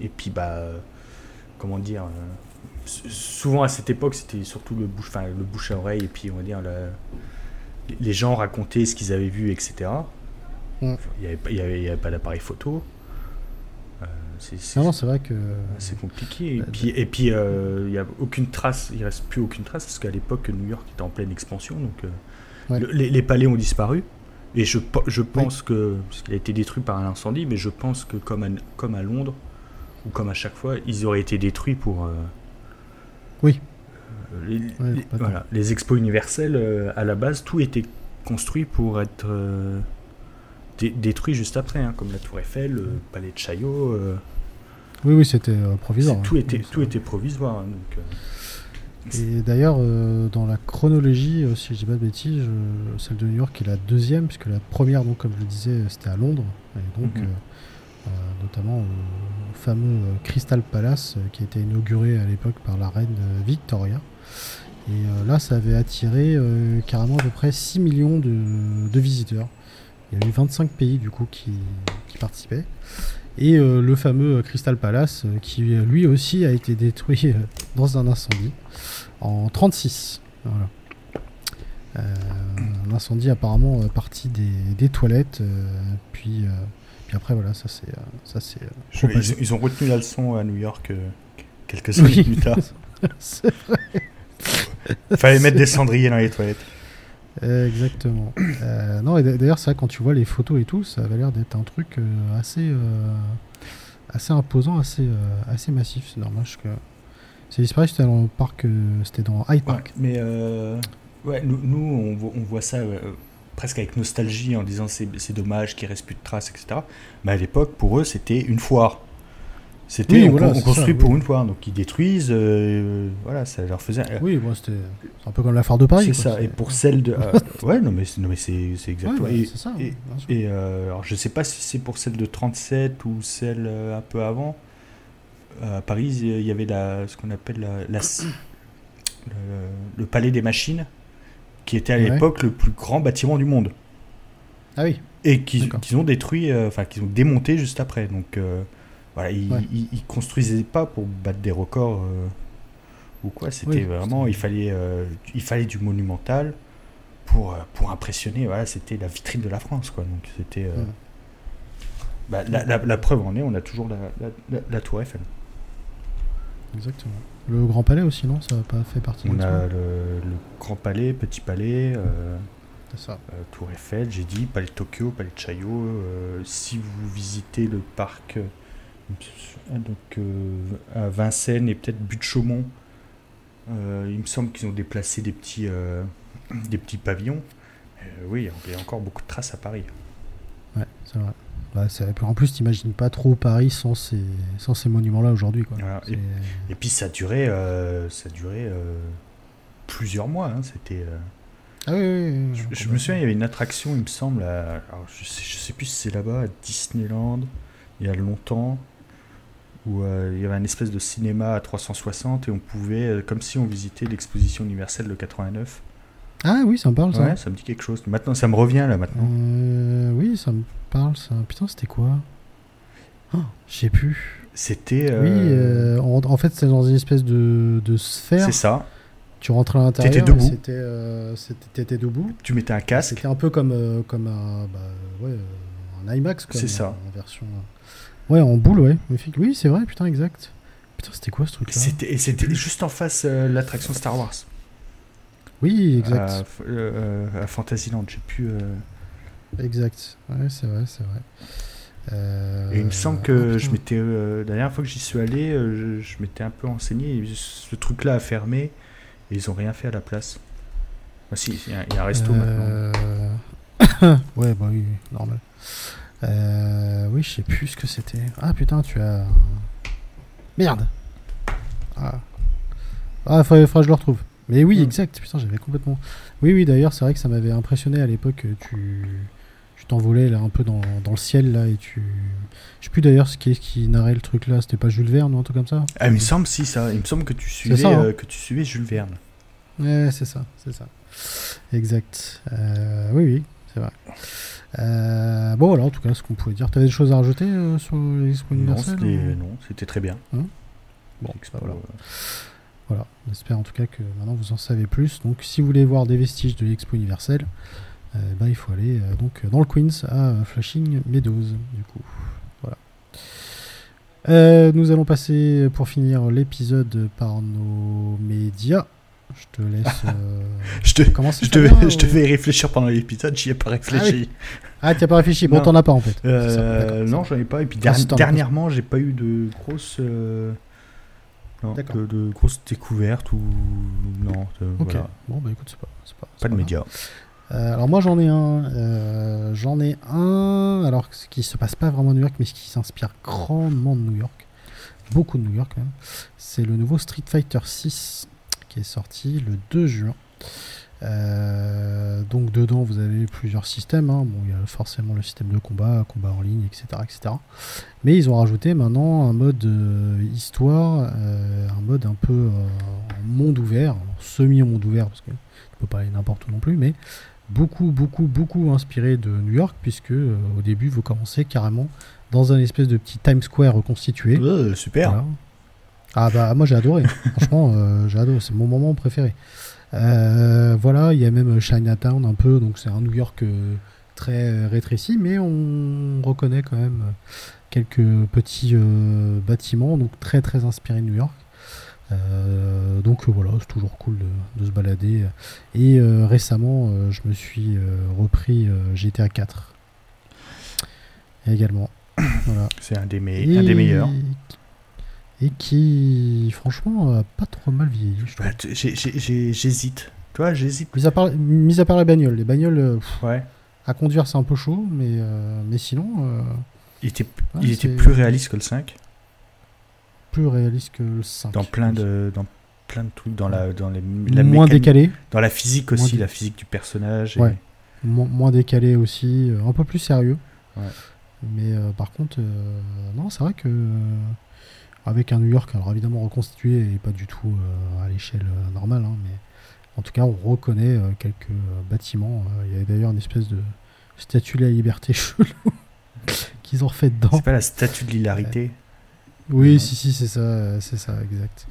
et puis, bah. Comment dire souvent à cette époque, c'était surtout le bouche, enfin, le bouche à oreille, et puis on va dire les gens racontaient ce qu'ils avaient vu, etc. Mm. Il n'y avait, avait, pas d'appareil photo. Euh, non, c'est vrai que c'est compliqué. Et puis, et puis euh, il n'y a aucune trace, il reste plus aucune trace parce qu'à l'époque New York était en pleine expansion, donc euh, les, palais ont disparu. Et je, je pense que, parce qu'il a été détruit par un incendie, mais je pense que comme à, comme à Londres, ou comme à chaque fois, ils auraient été détruits pour, oui. Les, voilà, les expos universels, euh, à la base, tout était construit pour être euh, détruit juste après, hein, comme la Tour Eiffel, le Palais de Chaillot. Euh. oui, oui, c'était provisoire. Tout, était, tout était provisoire. Hein, donc, et d'ailleurs, dans la chronologie, si je dis pas de bêtises, celle de New York est la deuxième, puisque la première, donc, comme je le disais, c'était à Londres. Et donc, mhm. Notamment fameux euh, Crystal Palace euh, qui a été inauguré à l'époque par la reine euh, Victoria. Et là, ça avait attiré carrément à peu près 6 millions de, visiteurs. Il y a eu 25 pays du coup qui, participaient. Et le fameux Crystal Palace qui lui aussi a été détruit dans un incendie en 36. un incendie apparemment parti des, toilettes, puis puis après, voilà, ça c'est. Euh, ça c'est euh, ils, ont retenu la leçon à New York euh, quelques semaines plus tard. c'est vrai. Fallait mettre des cendriers dans les toilettes. exactement. non, et d'ailleurs, ça, quand tu vois les photos et tout, ça avait l'air d'être un truc assez, assez imposant, assez, assez massif. C'est normal que. C'est disparu, c'était dans le parc, c'était dans Hyde Park. mais ouais, nous, nous on, on, voit ça presque avec nostalgie en disant c'est, dommage qu'il reste plus de traces, etc. Mais à l'époque, pour eux, c'était une foire. C'était on, construit pour une foire, donc ils détruisent, euh, voilà, ça leur faisait. Oui, c'était un peu comme la foire de Paris. C'est ça. Et pour celle de, euh, ouais, non mais, non mais c'est, exactement. et, ça, et, euh, alors je sais pas si c'est pour celle de 37 ou celle un peu avant. À Paris, il y avait la, ce qu'on appelle la, le, palais des machines qui était à l'époque le plus grand bâtiment du monde. Ah oui. Et qu'ils ont détruit, euh, enfin qu'ils ont démonté juste après. Donc euh, voilà, ils, ne construisaient pas pour battre des records euh, ou quoi. C'était vraiment, il fallait, il fallait du monumental pour, pour impressionner. Voilà, c'était la vitrine de la France, quoi. Donc c'était. Bah, la, preuve en est, on a toujours la, la Tour Eiffel. Exactement. Le Grand Palais aussi, non? Ça n'a pas fait partie On a le, Grand Palais, Petit Palais, euh, ça. Euh, Tour Eiffel, j'ai dit, Palais de Tokyo, Palais de Chaillot. Euh, si vous visitez le parc donc, à Vincennes et peut-être Butte Chaumont, il me semble qu'ils ont déplacé des petits, des petits pavillons. oui, il y a encore beaucoup de traces à Paris. Ouais, c'est vrai. Bah, en plus, t'imagines pas trop Paris sans ces, sans ces monuments-là aujourd'hui. et, puis ça durait, euh, ça durait euh, plusieurs mois. Hein, c'était. Euh, ah oui, je, me souviens, il y avait une attraction, il me semble. je, sais, sais plus si c'est là-bas, à Disneyland, il y a longtemps, où euh, il y avait un espèce de cinéma à 360 et on pouvait, comme si on visitait l'exposition universelle de 89. Ah oui, ça me parle ça. Ouais, ça me dit quelque chose. Maintenant, ça me revient là maintenant. Oui, ça me parle ça. Putain, c'était quoi? Oh, Je sais plus. C'était. Oui, euh, euh, en, en fait, c'est dans une espèce de, de sphère. c'est ça. Tu rentrais à l'intérieur. T'étais debout. C'était, euh, c'était- t'étais debout. Tu mettais un casque. C'était un peu comme, comme un, bah, ouais, un IMAX. C'est ça. En version. Ouais, en boule, ouais. Oui, c'est vrai, putain, exact. Putain, c'était quoi ce truc-là? C'était, c'était juste en face euh, l'attraction Star Wars. Oui, exact. À Fantasyland, j'ai plus. Exact. Ouais, c'est vrai, c'est vrai. Euh, Et il me semble que je m'étais. euh, la dernière fois que j'y suis allé, euh, je, je m'étais un peu renseigné. et ce truc-là a fermé et ils ont rien fait à la place. Ah, si, il y, a- il y a un resto maintenant. Ouais, bah oui, normal. Oui, je sais plus ce que c'était. Ah putain, tu as. Merde Ah, ah faudrait, faudrait que je le retrouve. Mais oui, Hmm. exact, putain, j'avais complètement. Oui, oui, d'ailleurs, c'est vrai que ça m'avait impressionné à l'époque. tu t'envolais là un peu dans, dans le ciel là et tu. Je sais plus d'ailleurs ce qui, qui narrait le truc là, c'était pas Jules Verne ou un truc comme ça Ah, il me semble si ça. Il me semble que tu suivais, ça, hein. euh, que tu suivais Jules Verne. Ouais, c'est ça, c'est ça. Exact. Euh, oui, oui, c'est vrai. Euh, bon, voilà, en tout cas, ce qu'on pouvait dire. T'avais des choses à rajouter sur l'Expo universelle non, c'était très bien. Bon, Expo, bah voilà. Voilà, on espère en tout cas que maintenant vous en savez plus. Donc, si vous voulez voir des vestiges de l'Expo universelle, euh, bah, il faut aller euh, donc dans le Queens à euh, Flushing Meadows, du coup. Voilà. Euh, nous allons passer pour finir l'épisode par nos médias. Je te laisse euh, Je, te, commencer. je, ou- y réfléchir pendant l'épisode, j'y ai pas réfléchi. Ah, t'as pas réfléchi Bon, t'en as pas en fait. Euh, ça, non, j'en ai pas. Et puis Ah, derni- as pas. dernièrement, j'ai pas eu de grosses, euh, non, de, de grosses découvertes ou non. euh, voilà. Bon, bah écoute, c'est pas, pas, c'est Pas de médias. Euh, alors moi j'en ai un, euh, j'en ai un, alors ce qui se passe pas vraiment à New York, mais ce qui s'inspire grandement de New York, beaucoup de New York même, c'est le nouveau Street Fighter 6 qui est sorti le 2 juin. Euh, donc dedans vous avez plusieurs systèmes, hein. bon il y a forcément le système de combat, combat en ligne, etc., etc. Mais ils ont rajouté maintenant un mode histoire, un mode un peu monde ouvert, semi monde ouvert parce que tu peux pas aller n'importe où non plus, mais beaucoup, beaucoup, beaucoup inspiré de New York, puisque euh, au début, vous commencez carrément dans un espèce de petit Times Square reconstitué. Euh, super. Voilà. Ah bah moi j'ai adoré, franchement euh, j'ai adoré, c'est mon moment préféré. Euh, voilà, il y a même Chinatown un peu, donc c'est un New York très rétréci, mais on reconnaît quand même quelques petits bâtiments, donc très très inspirés de New York. Euh, donc euh, voilà, c'est toujours cool de, de se balader. Et euh, récemment, je me suis repris GTA 4 également. voilà. C'est un des, me- Et- un des meilleurs. Et qui, franchement, a pas trop mal vieilli. Bah, tu- j'ai- j'ai- j'ai- J'hésite. Toi, j'hésite. Mis à, part, mis à part les bagnoles. Les bagnoles, pff, Ouais. à conduire, c'est un peu chaud, mais, euh, mais sinon, euh, Il était, Ouais, il était plus réaliste que le 5. Plus réaliste que le 5. Dans plein de, dans plein de trucs. Dans la, dans les, la Moins mécanique- décalé. Dans la physique aussi, la physique du personnage. et- Ouais. Mo- moins décalé aussi, euh, un peu plus sérieux. Ouais. Mais euh, par contre, euh, non, c'est vrai que euh, avec un New York, alors évidemment reconstitué et pas du tout à l'échelle normale, hein, mais en tout cas, on reconnaît quelques bâtiments. Il y a d'ailleurs une espèce de statue de la liberté chelou qu'ils ont refait dedans. C'est pas la statue de l'hilarité. Oui, si, si, c'est ça, c'est ça, exact.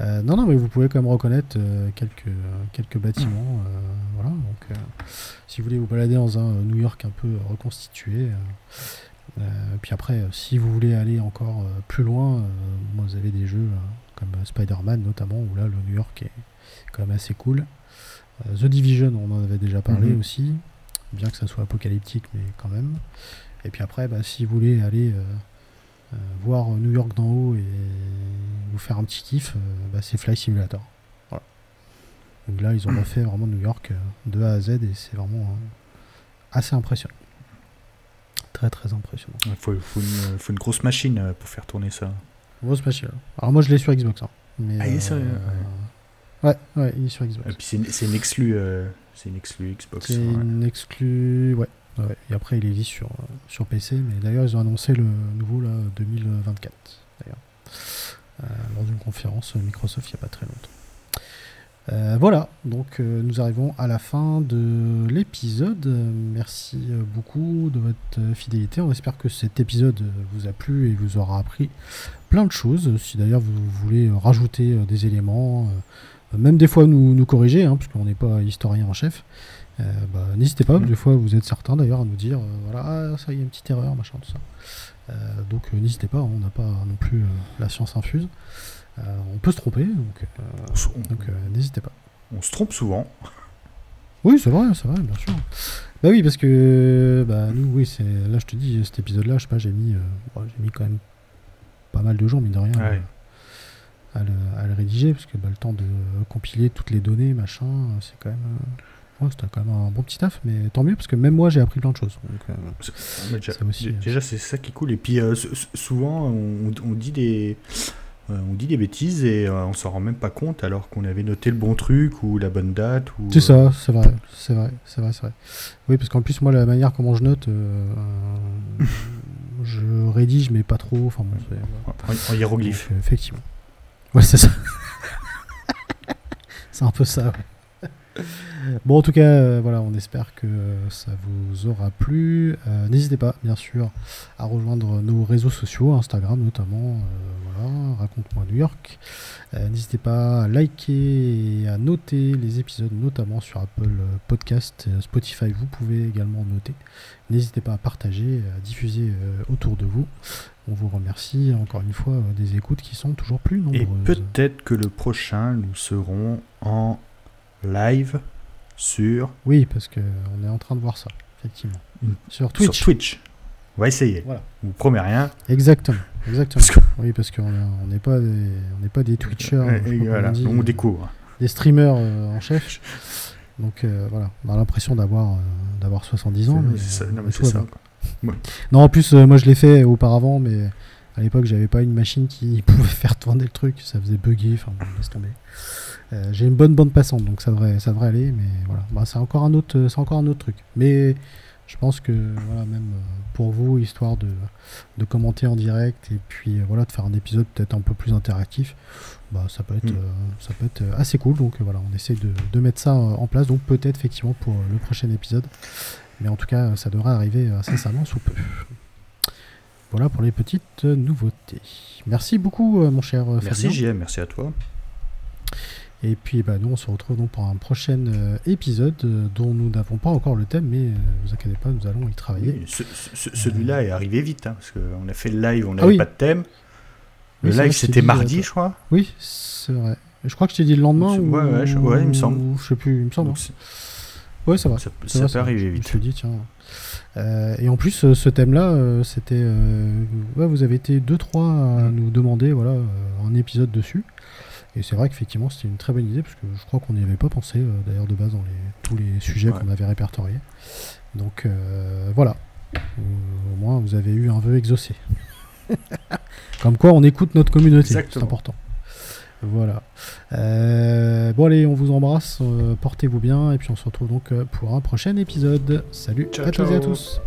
Euh, non, non, mais vous pouvez quand même reconnaître euh, quelques, quelques bâtiments. euh, voilà, donc euh, si vous voulez vous balader dans un euh, New York un peu reconstitué. euh, euh, puis après, si vous voulez aller encore plus loin, euh, vous avez des jeux comme Spider-Man notamment, où là, le New York est quand même assez cool. Euh, The Division, on en avait déjà parlé Mhm. aussi, bien que ça soit apocalyptique, mais quand même. Et puis après, bah, si vous voulez aller voir New York d'en haut et vous faire un petit kiff, euh, bah, c'est Fly Simulator. Voilà. Donc là, ils ont refait vraiment New York euh, de A à Z et c'est vraiment euh, assez impressionnant. Très très impressionnant. Il faut, faut une, faut une grosse machine euh, pour faire tourner ça. Grosse machine. Alors moi, je l'ai sur Xbox. hein. Mais, Ah, il est sérieux, ouais. ouais, il est sur Xbox. Et puis c'est une, exclue, euh, c'est une exclue Xbox. C'est ouais. une exclue, ouais. Et après, il existe sur, euh, sur PC, mais d'ailleurs, ils ont annoncé le nouveau là, 2024. D'ailleurs. lors d'une conférence Microsoft il n'y a pas très longtemps. Euh, voilà, donc euh, nous arrivons à la fin de l'épisode. Merci euh, beaucoup de votre fidélité. On espère que cet épisode vous a plu et vous aura appris plein de choses. Si d'ailleurs vous voulez rajouter des éléments, même des fois nous, corriger, hein, parce qu'on n'est pas historien en chef, bah, n'hésitez pas. Mmh. Des fois vous êtes certains d'ailleurs à nous dire voilà, ah, ça y est, une petite erreur, machin, tout ça. donc n'hésitez pas, on n'a pas non plus la science infuse. Euh, on peut se tromper, donc, euh, euh, n'hésitez pas. On se trompe souvent. Oui, c'est vrai, c'est vrai, bien sûr. Bah oui, parce que bah, nous, oui, c'est là, je te dis, cet épisode-là, je sais pas, j'ai mis, j'ai mis quand même pas mal de jours, mine de rien, à, le, rédiger, parce que bah, le temps de compiler toutes les données, machin, c'est quand même. Ouais, c'était quand même un bon petit taf, mais tant mieux parce que même moi j'ai appris plein de choses. déjà, déjà c'est ça qui est cool. Et puis souvent on, dit des, euh, on dit des bêtises et euh, on s'en rend même pas compte alors qu'on avait noté le bon truc ou la bonne date. Ou... C'est ça, c'est vrai, c'est vrai, c'est vrai, c'est vrai. Oui, parce qu'en plus moi la manière comment je note, euh, je rédige mais pas trop. Enfin en, hiéroglyphe. effectivement. Ouais, c'est ça. c'est un peu ça. Bon, en tout cas, euh, voilà, on espère que ça vous aura plu. Euh, n'hésitez pas, bien sûr, à rejoindre nos réseaux sociaux, Instagram notamment. Euh, voilà, raconte-moi New York. N'hésitez pas à liker et à noter les épisodes, notamment sur Apple Podcast, Spotify. Vous pouvez également noter. N'hésitez pas à partager, à diffuser autour de vous. On vous remercie encore une fois des écoutes qui sont toujours plus nombreuses. Et peut-être que le prochain, nous serons en live sur. Oui, parce qu'on est en train de voir ça, effectivement. Sur Twitch. Sur Twitch. On va essayer. Voilà. On vous promet rien. Exactement. Exactement. Oui, parce qu'on n'est pas des, on n'est pas des Twitchers. on, découvre. Des streamers euh, en chef. Donc euh, voilà, on a l'impression d'avoir euh, d'avoir 70 ans. ça, non, mais c'est ça. Non, en plus, moi je l'ai fait auparavant, mais à l'époque, j'avais pas une machine qui pouvait faire tourner le truc. Ça faisait bugger. Enfin, laisse tomber. Euh, j'ai une bonne bande passante, donc ça devrait, ça devrait aller, mais voilà. Bah, c'est encore un autre, c'est encore un autre truc. Mais je pense que voilà, même euh, pour vous, histoire de, de commenter en direct et puis euh, voilà, de faire un épisode peut-être un peu plus interactif, bah, ça peut être, mm. ça peut être assez cool. Donc voilà, on essaie de, de mettre ça en place. Donc peut-être effectivement pour le prochain épisode, mais en tout cas, ça devrait arriver incessamment sous peu. Voilà pour les petites nouveautés. Merci beaucoup, mon cher Merci JM, merci à toi. Et puis bah, nous on se retrouve donc pour un prochain euh, épisode euh, dont nous n'avons pas encore le thème, mais ne euh, vous inquiétez pas, nous allons y travailler. Celui-là est arrivé vite, hein, parce qu'on a fait le live, on ah n'avait pas de thème. Le live c'était mardi, je crois. Oui, c'est vrai. Je crois que je t'ai dit le lendemain. Ou... Ouais, ouais, il me semble. je sais plus, il me semble. ouais, ça va. Ça, peut arriver vite. Je te dis, tiens. Et en plus, ce thème-là, c'était. ouais, vous avez été 2-3 à mm. nous demander voilà, un épisode dessus. Et c'est vrai qu'effectivement, c'était une très bonne idée, parce que je crois qu'on n'y avait pas pensé, euh, d'ailleurs, de base, dans les, tous les sujets qu'on avait répertoriés. Donc euh, voilà. au moins, vous avez eu un vœu exaucé. Comme quoi, on écoute notre communauté. C'est important. Voilà. Euh, bon allez, on vous embrasse, euh, portez-vous bien et puis on se retrouve donc euh, pour un prochain épisode. Salut ciao, à ciao. et à tous.